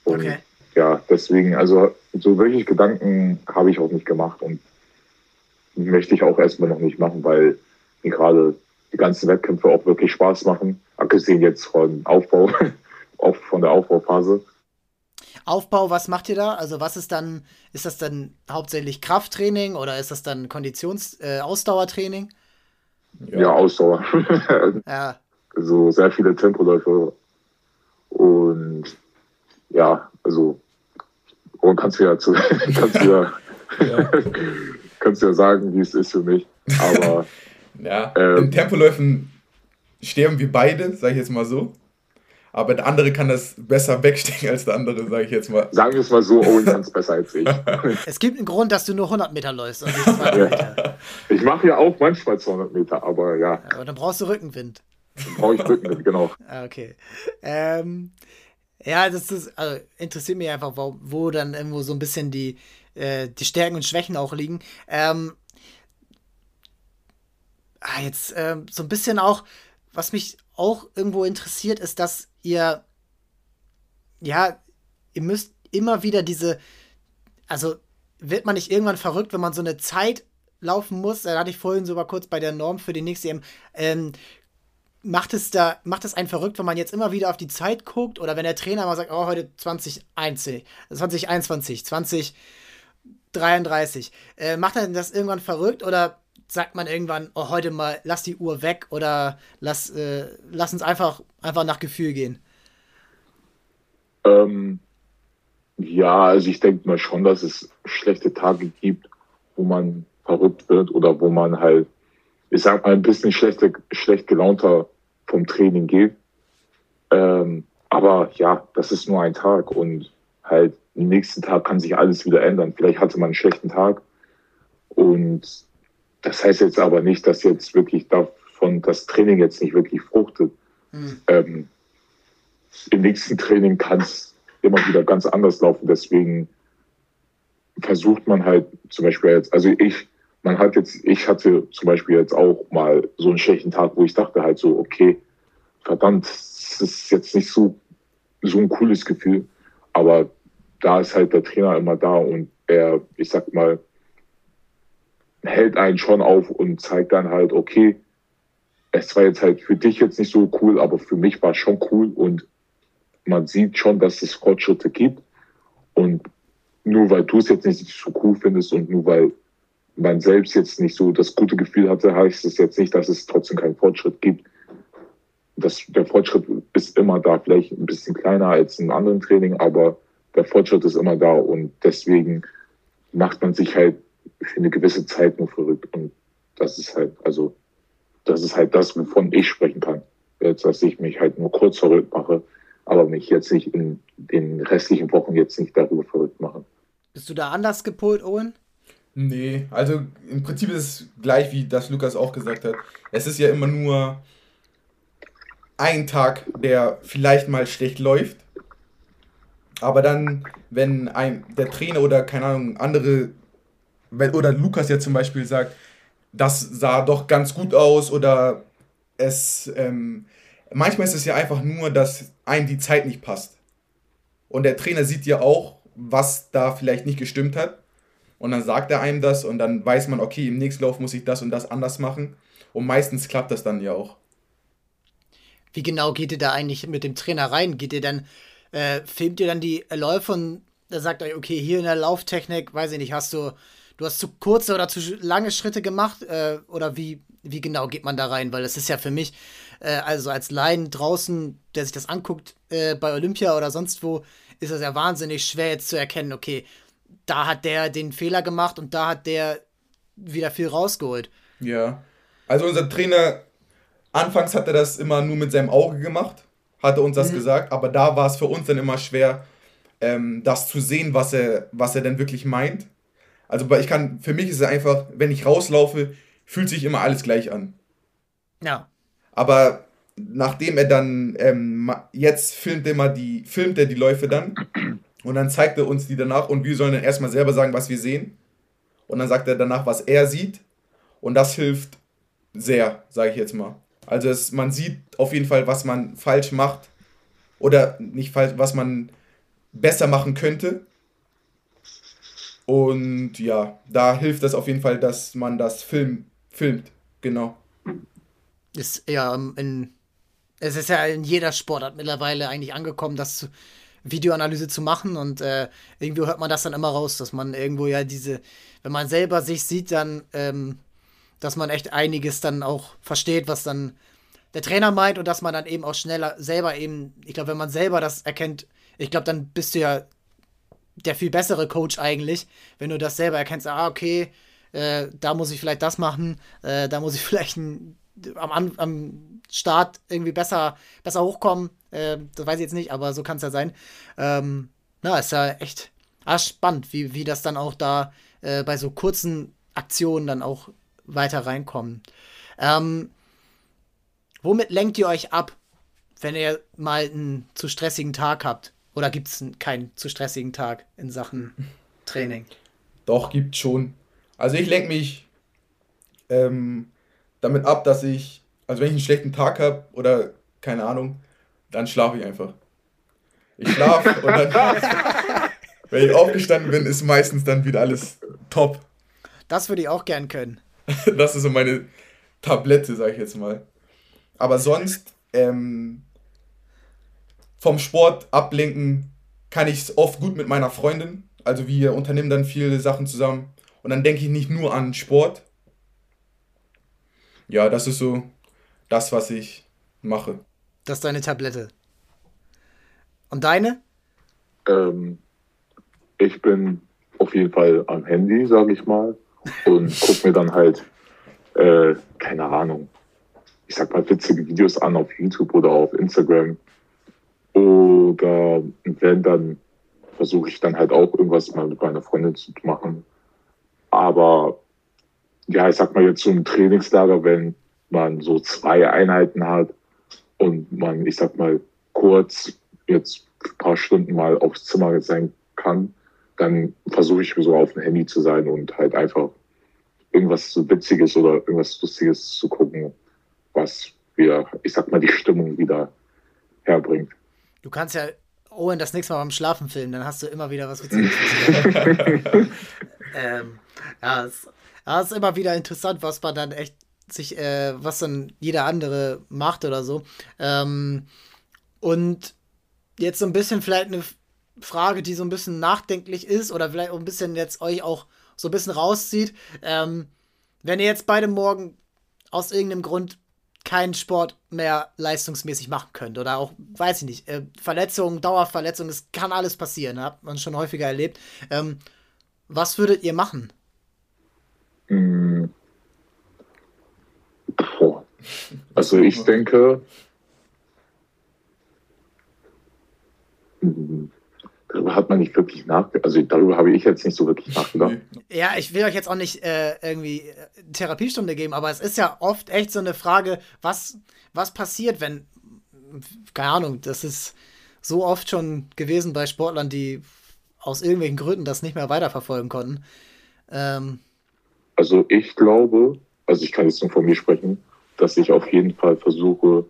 Speaker 3: Und okay. ja, deswegen, also so wirklich Gedanken habe ich auch nicht gemacht und möchte ich auch erstmal noch nicht machen, weil mir gerade die ganzen Wettkämpfe auch wirklich Spaß machen, abgesehen jetzt von Aufbau, auch von der Aufbauphase.
Speaker 1: Aufbau, was macht ihr da? Also was ist dann, ist das dann hauptsächlich Krafttraining oder ist das dann Konditions-, äh, Ausdauertraining?
Speaker 3: Ja, ja Ausdauer.
Speaker 1: ja.
Speaker 3: So sehr viele Tempoläufe. Und ja, also und kannst du ja zu, kannst du ja, ja. Kannst ja sagen, wie es ist für mich. Aber
Speaker 2: ja, ähm, in Tempoläufen sterben wir beide, sag ich jetzt mal so. Aber der andere kann das besser wegstecken als der andere, sage ich jetzt mal.
Speaker 3: Sagen wir es mal so, Owen kann es besser als ich.
Speaker 1: Es gibt einen Grund, dass du nur 100 Meter läufst und nicht 200
Speaker 3: Meter. Ja. Ich mache ja auch manchmal 200 Meter, aber ja. ja
Speaker 1: aber dann brauchst du Rückenwind.
Speaker 3: Dann brauche ich Rückenwind, genau.
Speaker 1: Ah, okay. Ähm, ja, das ist, also interessiert mich einfach, wo, wo dann irgendwo so ein bisschen die, äh, die Stärken und Schwächen auch liegen. Ähm, ah, jetzt äh, so ein bisschen auch, was mich auch irgendwo interessiert, ist, dass ihr, ja, ihr müsst immer wieder diese, also wird man nicht irgendwann verrückt, wenn man so eine Zeit laufen muss? Da hatte ich vorhin sogar kurz bei der Norm für die nächste EM. Ähm, macht es da, macht es einen verrückt, wenn man jetzt immer wieder auf die Zeit guckt oder wenn der Trainer mal sagt, oh, heute 2021, 2021, 2033. Äh, macht er das irgendwann verrückt oder sagt man irgendwann, oh, heute mal, lass die Uhr weg oder lass, äh, lass uns einfach, einfach nach Gefühl gehen?
Speaker 3: Ähm, ja, also ich denke mal schon, dass es schlechte Tage gibt, wo man verrückt wird oder wo man halt, ich sag mal, ein bisschen schlechte, schlecht gelaunter vom Training geht. Ähm, aber ja, das ist nur ein Tag und halt am nächsten Tag kann sich alles wieder ändern. Vielleicht hatte man einen schlechten Tag und das heißt jetzt aber nicht, dass jetzt wirklich davon das Training jetzt nicht wirklich fruchtet. Mhm. Ähm, Im nächsten Training kann es immer wieder ganz anders laufen. Deswegen versucht man halt zum Beispiel jetzt, also ich man hat jetzt, ich hatte zum Beispiel jetzt auch mal so einen schlechten Tag, wo ich dachte halt so, okay, verdammt, es ist jetzt nicht so, so ein cooles Gefühl, aber da ist halt der Trainer immer da und er, ich sag mal, hält einen schon auf und zeigt dann halt, okay, es war jetzt halt für dich jetzt nicht so cool, aber für mich war es schon cool und man sieht schon, dass es Fortschritte gibt. Und nur weil du es jetzt nicht so cool findest und nur weil man selbst jetzt nicht so das gute Gefühl hatte, heißt es jetzt nicht, dass es trotzdem keinen Fortschritt gibt. Das, der Fortschritt ist immer da, vielleicht ein bisschen kleiner als in anderen Training, aber der Fortschritt ist immer da und deswegen macht man sich halt für eine gewisse Zeit nur verrückt und das ist halt, also das ist halt das, wovon ich sprechen kann. Jetzt, dass ich mich halt nur kurz verrückt mache, aber mich jetzt nicht in den restlichen Wochen jetzt nicht darüber verrückt mache.
Speaker 1: Bist du da anders gepolt, Owen?
Speaker 2: Nee, also im Prinzip ist es gleich, wie das Lukas auch gesagt hat. Es ist ja immer nur ein Tag, der vielleicht mal schlecht läuft. Aber dann, wenn ein, der Trainer oder keine Ahnung, andere, oder Lukas ja zum Beispiel sagt, das sah doch ganz gut aus oder es, ähm, manchmal ist es ja einfach nur, dass einem die Zeit nicht passt. Und der Trainer sieht ja auch, was da vielleicht nicht gestimmt hat und dann sagt er einem das und dann weiß man, okay, im nächsten Lauf muss ich das und das anders machen. Und meistens klappt das dann ja auch.
Speaker 1: Wie genau geht ihr da eigentlich mit dem Trainer rein? Geht ihr dann, äh, filmt ihr dann die Läufe und er sagt euch, okay, hier in der Lauftechnik, weiß ich nicht, hast du, du hast zu kurze oder zu lange Schritte gemacht? Äh, oder wie, wie genau geht man da rein? Weil das ist ja für mich, äh, also als Laien draußen, der sich das anguckt, äh, bei Olympia oder sonst wo, ist das ja wahnsinnig schwer jetzt zu erkennen, okay, da hat der den Fehler gemacht und da hat der wieder viel rausgeholt.
Speaker 2: Ja. Also unser Trainer, anfangs hat er das immer nur mit seinem Auge gemacht, hatte uns das mhm. gesagt, aber da war es für uns dann immer schwer, ähm, das zu sehen, was er, was er denn wirklich meint. Also ich kann, für mich ist es einfach, wenn ich rauslaufe, fühlt sich immer alles gleich an. Ja. Aber nachdem er dann, ähm, jetzt filmt er mal die, filmt er die Läufe dann und dann zeigt er uns die danach und wir sollen dann erstmal selber sagen, was wir sehen. Und dann sagt er danach, was er sieht. Und das hilft sehr, sage ich jetzt mal. Also es, man sieht auf jeden Fall, was man falsch macht. Oder nicht falsch, was man besser machen könnte. Und ja, da hilft es auf jeden Fall, dass man das Film, filmt. Genau.
Speaker 1: Ist ja in, es ist ja in jeder Sportart mittlerweile eigentlich angekommen, dass Videoanalyse zu machen und äh, irgendwie hört man das dann immer raus, dass man irgendwo ja diese, wenn man selber sich sieht, dann, ähm, dass man echt einiges dann auch versteht, was dann der Trainer meint und dass man dann eben auch schneller selber eben, ich glaube, wenn man selber das erkennt, ich glaube, dann bist du ja der viel bessere Coach eigentlich, wenn du das selber erkennst, ah, okay, äh, da muss ich vielleicht das machen, äh, da muss ich vielleicht ein, am, am Start irgendwie besser, besser hochkommen, äh, das weiß ich jetzt nicht, aber so kann es ja sein. Ähm, na, ist ja echt ah, spannend, wie, wie das dann auch da äh, bei so kurzen Aktionen dann auch weiter reinkommen. Ähm, womit lenkt ihr euch ab, wenn ihr mal einen zu stressigen Tag habt? Oder gibt es keinen zu stressigen Tag in Sachen Training?
Speaker 2: Doch, gibt schon. Also ich lenke mich ähm, damit ab, dass ich, also wenn ich einen schlechten Tag habe oder keine Ahnung, dann schlafe ich einfach. Ich schlafe und dann, wenn ich aufgestanden bin, ist meistens dann wieder alles top.
Speaker 1: Das würde ich auch gern können.
Speaker 2: das ist so meine Tablette, sag ich jetzt mal. Aber sonst, ähm, vom Sport ablenken kann ich es oft gut mit meiner Freundin. Also wir unternehmen dann viele Sachen zusammen. Und dann denke ich nicht nur an Sport. Ja, das ist so das, was ich mache.
Speaker 1: Das ist deine Tablette. Und deine?
Speaker 3: Ähm, ich bin auf jeden Fall am Handy, sage ich mal, und gucke mir dann halt, äh, keine Ahnung, ich sag mal witzige Videos an auf YouTube oder auf Instagram. Oder wenn dann versuche ich dann halt auch irgendwas mal mit meiner Freundin zu machen. Aber ja, ich sag mal jetzt so ein Trainingslager, wenn man so zwei Einheiten hat, und man, ich sag mal, kurz jetzt ein paar Stunden mal aufs Zimmer sein kann, dann versuche ich so auf dem Handy zu sein und halt einfach irgendwas Witziges oder irgendwas Lustiges zu gucken, was wieder, ich sag mal, die Stimmung wieder herbringt.
Speaker 1: Du kannst ja Owen das nächste Mal beim Schlafen filmen, dann hast du immer wieder was Witziges. ähm, ja, es, ja, ist immer wieder interessant, was man dann echt sich, äh, was dann jeder andere macht oder so. Ähm, und jetzt so ein bisschen vielleicht eine Frage, die so ein bisschen nachdenklich ist oder vielleicht auch ein bisschen jetzt euch auch so ein bisschen rauszieht. Ähm, wenn ihr jetzt beide morgen aus irgendeinem Grund keinen Sport mehr leistungsmäßig machen könnt oder auch, weiß ich nicht, äh, Verletzungen, Dauerverletzungen, es kann alles passieren, hat man schon häufiger erlebt. Ähm, was würdet ihr machen?
Speaker 3: Mm. Also ich denke, darüber hat man nicht wirklich nachgedacht. Also darüber habe ich jetzt nicht so wirklich nachgedacht.
Speaker 1: Ja, ich will euch jetzt auch nicht äh, irgendwie äh, Therapiestunde geben, aber es ist ja oft echt so eine Frage, was, was passiert, wenn, keine Ahnung, das ist so oft schon gewesen bei Sportlern, die aus irgendwelchen Gründen das nicht mehr weiterverfolgen konnten. Ähm,
Speaker 3: also ich glaube, also ich kann jetzt nur von mir sprechen, dass ich auf jeden Fall versuche,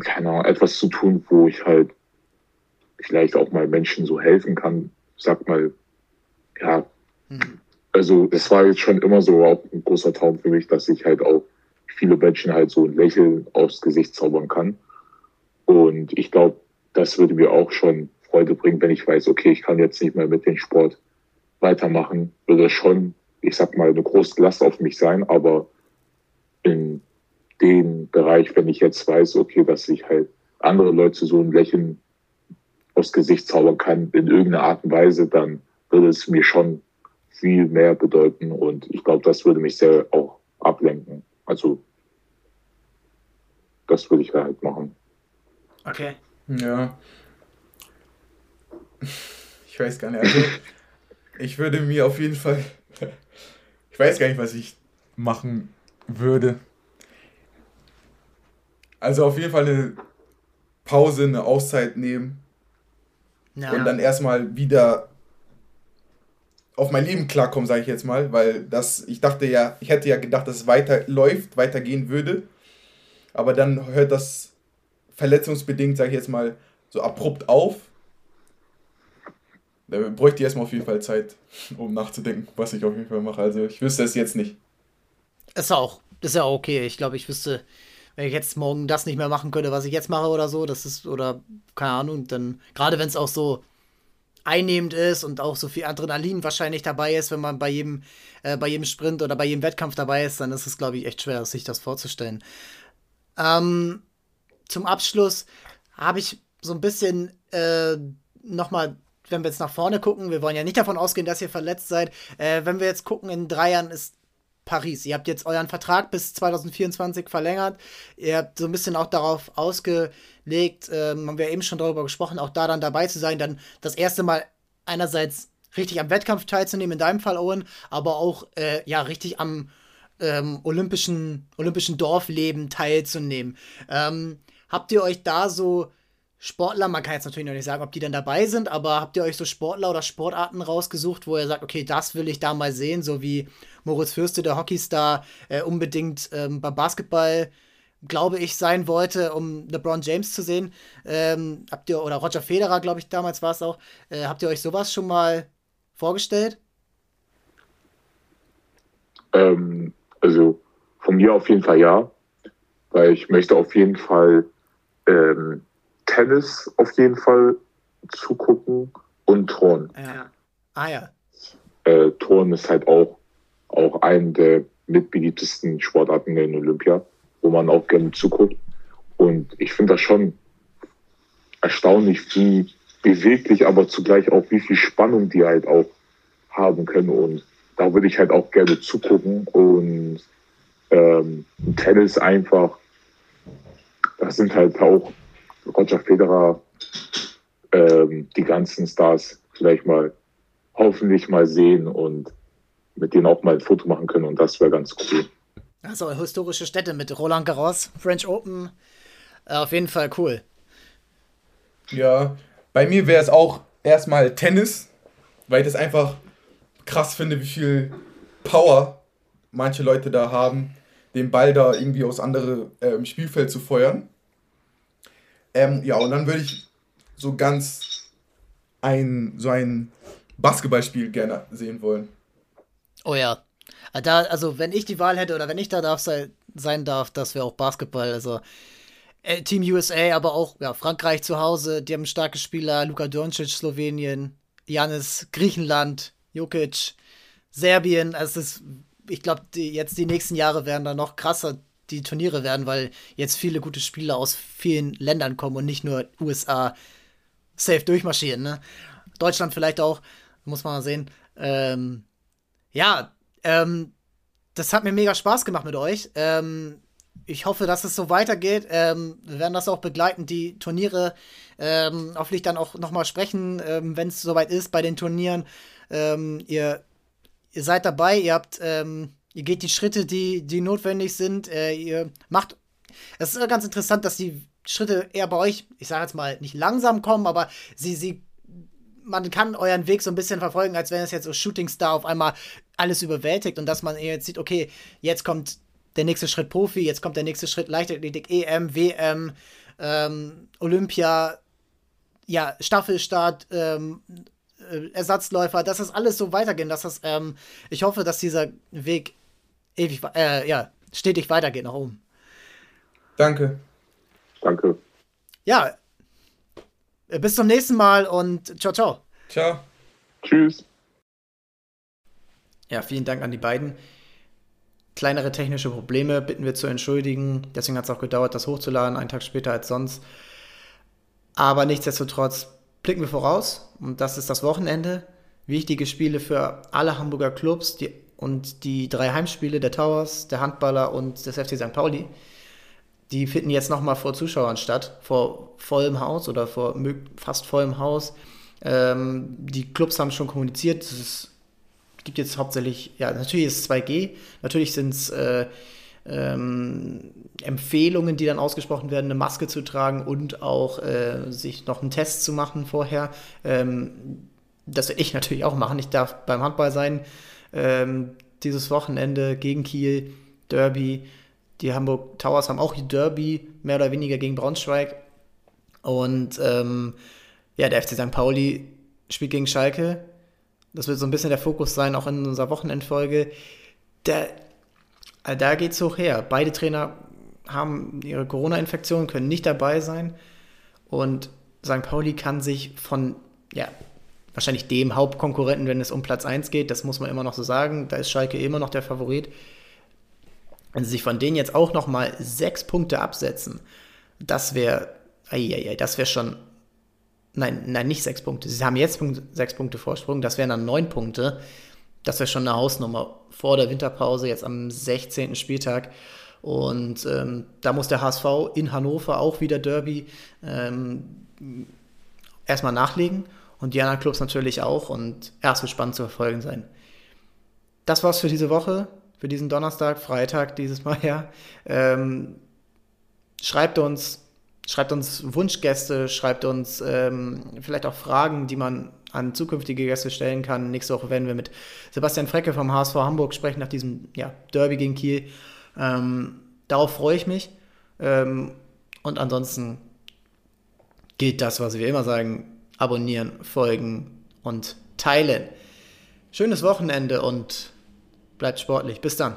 Speaker 3: keine Ahnung, etwas zu tun, wo ich halt vielleicht auch mal Menschen so helfen kann. Sag mal, ja, also es war jetzt schon immer so auch ein großer Traum für mich, dass ich halt auch viele Menschen halt so ein Lächeln aufs Gesicht zaubern kann. Und ich glaube, das würde mir auch schon Freude bringen, wenn ich weiß, okay, ich kann jetzt nicht mehr mit dem Sport weitermachen, würde schon, ich sag mal, eine große Last auf mich sein, aber in dem Bereich, wenn ich jetzt weiß, okay, dass ich halt andere Leute so ein Lächeln aufs Gesicht zaubern kann in irgendeiner Art und Weise, dann würde es mir schon viel mehr bedeuten und ich glaube, das würde mich sehr auch ablenken. Also das würde ich halt machen.
Speaker 1: Okay.
Speaker 2: Ja. Ich weiß gar nicht. Also, ich würde mir auf jeden Fall. Ich weiß gar nicht, was ich machen würde. Also auf jeden Fall eine Pause, eine Auszeit nehmen ja. Und dann erstmal wieder auf mein Leben klarkommen, sage ich jetzt mal, weil das, ich dachte ja, ich hätte ja gedacht, dass es weiterläuft, weitergehen würde. Aber dann hört das verletzungsbedingt, sage ich jetzt mal, so abrupt auf. Da bräuchte ich erstmal auf jeden Fall Zeit, um nachzudenken, was ich auf jeden Fall mache. Also ich wüsste es jetzt nicht.
Speaker 1: Ist auch, ist ja okay. Ich glaube, ich wüsste, wenn ich jetzt morgen das nicht mehr machen könnte, was ich jetzt mache oder so, das ist, oder keine Ahnung, dann, gerade wenn es auch so einnehmend ist und auch so viel Adrenalin wahrscheinlich dabei ist, wenn man bei jedem, äh, bei jedem Sprint oder bei jedem Wettkampf dabei ist, dann ist es, glaube ich, echt schwer, sich das vorzustellen. Ähm, zum Abschluss habe ich so ein bisschen äh, nochmal, wenn wir jetzt nach vorne gucken, wir wollen ja nicht davon ausgehen, dass ihr verletzt seid. Äh, wenn wir jetzt gucken, in drei Jahren ist Paris. Ihr habt jetzt euren Vertrag bis 2024 verlängert. Ihr habt so ein bisschen auch darauf ausgelegt, ähm, haben wir eben schon darüber gesprochen, auch da dann dabei zu sein, dann das erste Mal einerseits richtig am Wettkampf teilzunehmen, in deinem Fall, Owen, aber auch äh, ja richtig am ähm, olympischen, olympischen Dorfleben teilzunehmen. Ähm, habt ihr euch da so Sportler, man kann jetzt natürlich noch nicht sagen, ob die dann dabei sind, aber habt ihr euch so Sportler oder Sportarten rausgesucht, wo ihr sagt, okay, das will ich da mal sehen, so wie Moritz Fürste, der Hockeystar, äh, unbedingt ähm, beim Basketball, glaube ich, sein wollte, um LeBron James zu sehen. Ähm, habt ihr, oder Roger Federer, glaube ich, damals war es auch, äh, habt ihr euch sowas schon mal vorgestellt?
Speaker 3: Ähm, also von mir auf jeden Fall ja, weil ich möchte auf jeden Fall ähm, Tennis auf jeden Fall zugucken und Turnen.
Speaker 1: Ja. Ah ja.
Speaker 3: Äh, Turnen ist halt auch, auch eine der mitbeliebtesten Sportarten in Olympia, wo man auch gerne zuguckt. Und ich finde das schon erstaunlich, wie beweglich, aber zugleich auch wie viel Spannung die halt auch haben können. Und da würde ich halt auch gerne zugucken. Und ähm, Tennis einfach, das sind halt auch Roger Federer, ähm, die ganzen Stars vielleicht mal hoffentlich mal sehen und mit denen auch mal ein Foto machen können und das wäre ganz cool.
Speaker 1: Also historische Städte mit Roland Garros, French Open, äh, auf jeden Fall cool.
Speaker 2: Ja, bei mir wäre es auch erstmal Tennis, weil ich das einfach krass finde, wie viel Power manche Leute da haben, den Ball da irgendwie aus andere ähm, Spielfeld zu feuern. Ähm, ja, und dann würde ich so ganz ein, so ein Basketballspiel gerne sehen wollen.
Speaker 1: Oh ja. Da, also, wenn ich die Wahl hätte oder wenn ich da darf sei, sein darf, das wäre auch Basketball. Also, äh, Team USA, aber auch ja, Frankreich zu Hause, die haben starke Spieler, Luka Doncic, Slowenien, Janis, Griechenland, Jokic, Serbien. Also, es ist ich glaube, jetzt die nächsten Jahre werden da noch krasser die Turniere werden, weil jetzt viele gute Spieler aus vielen Ländern kommen und nicht nur USA safe durchmarschieren. Ne? Deutschland vielleicht auch, muss man mal sehen. Ähm, ja, ähm, das hat mir mega Spaß gemacht mit euch. Ähm, ich hoffe, dass es so weitergeht. Ähm, wir werden das auch begleiten, die Turniere. Ähm, hoffentlich dann auch nochmal sprechen, ähm, wenn es soweit ist bei den Turnieren. Ähm, ihr ihr seid dabei, ihr habt, ähm, ihr geht die Schritte, die, die notwendig sind, äh, ihr macht. Es ist ganz interessant, dass die Schritte eher bei euch, ich sage jetzt mal, nicht langsam kommen, aber sie, sie, man kann euren Weg so ein bisschen verfolgen, als wenn es jetzt so Shooting Star auf einmal alles überwältigt und dass man jetzt sieht, okay, jetzt kommt der nächste Schritt Profi, jetzt kommt der nächste Schritt Leichtathletik, EM, WM, ähm, Olympia, ja, Staffelstart, ähm, äh, Ersatzläufer, dass das alles so weitergeht, dass das, ähm, ich hoffe, dass dieser Weg ewig, äh, ja, stetig weitergeht nach oben.
Speaker 2: Danke.
Speaker 3: Danke.
Speaker 1: Ja, äh, bis zum nächsten Mal und ciao, ciao.
Speaker 2: Ciao.
Speaker 3: Tschüss.
Speaker 1: Ja, vielen Dank an die beiden. Kleinere technische Probleme bitten wir zu entschuldigen. Deswegen hat es auch gedauert, das hochzuladen, einen Tag später als sonst. Aber nichtsdestotrotz blicken wir voraus und das ist das Wochenende. Wichtige Spiele für alle Hamburger Clubs die, und die drei Heimspiele der Towers, der Handballer und des FC St. Pauli. Die finden jetzt nochmal vor Zuschauern statt, vor vollem Haus oder vor fast vollem Haus. Ähm, die Clubs haben schon kommuniziert, es gibt jetzt hauptsächlich, ja, natürlich ist es 2G, natürlich sind es äh, ähm, Empfehlungen, die dann ausgesprochen werden, eine Maske zu tragen und auch äh, sich noch einen Test zu machen vorher. Ähm, das werde ich natürlich auch machen. Ich darf beim Handball sein. Ähm, dieses Wochenende gegen Kiel, Derby. Die Hamburg Towers haben auch Derby, mehr oder weniger gegen Braunschweig. Und ähm, ja, der FC St. Pauli spielt gegen Schalke. Das wird so ein bisschen der Fokus sein, auch in unserer Wochenendfolge. Also da geht es hoch her. Beide Trainer haben ihre Corona-Infektion, können nicht dabei sein. Und St. Pauli kann sich von, ja, wahrscheinlich dem Hauptkonkurrenten, wenn es um Platz 1 geht, das muss man immer noch so sagen, da ist Schalke immer noch der Favorit. Wenn sie sich von denen jetzt auch nochmal sechs Punkte absetzen, das wäre, das wäre schon, nein, nein, nicht sechs Punkte. Sie haben jetzt sechs Punkte Vorsprung, das wären dann neun Punkte. Das wäre schon eine Hausnummer vor der Winterpause, jetzt am 16. Spieltag. Und ähm, da muss der HSV in Hannover auch wieder Derby ähm, erstmal nachlegen und die anderen Clubs natürlich auch. Und erst wird spannend zu verfolgen sein. Das war's für diese Woche, für diesen Donnerstag, Freitag dieses Mal ja. Ähm, schreibt uns, schreibt uns Wunschgäste, schreibt uns ähm, vielleicht auch Fragen, die man an zukünftige Gäste stellen kann. Nächste Woche werden wir mit Sebastian Frecke vom HSV Hamburg sprechen nach diesem ja, Derby gegen Kiel. Ähm, darauf freue ich mich. Ähm, und ansonsten gilt das, was wir immer sagen: abonnieren, folgen und teilen. Schönes Wochenende und bleibt sportlich. Bis dann.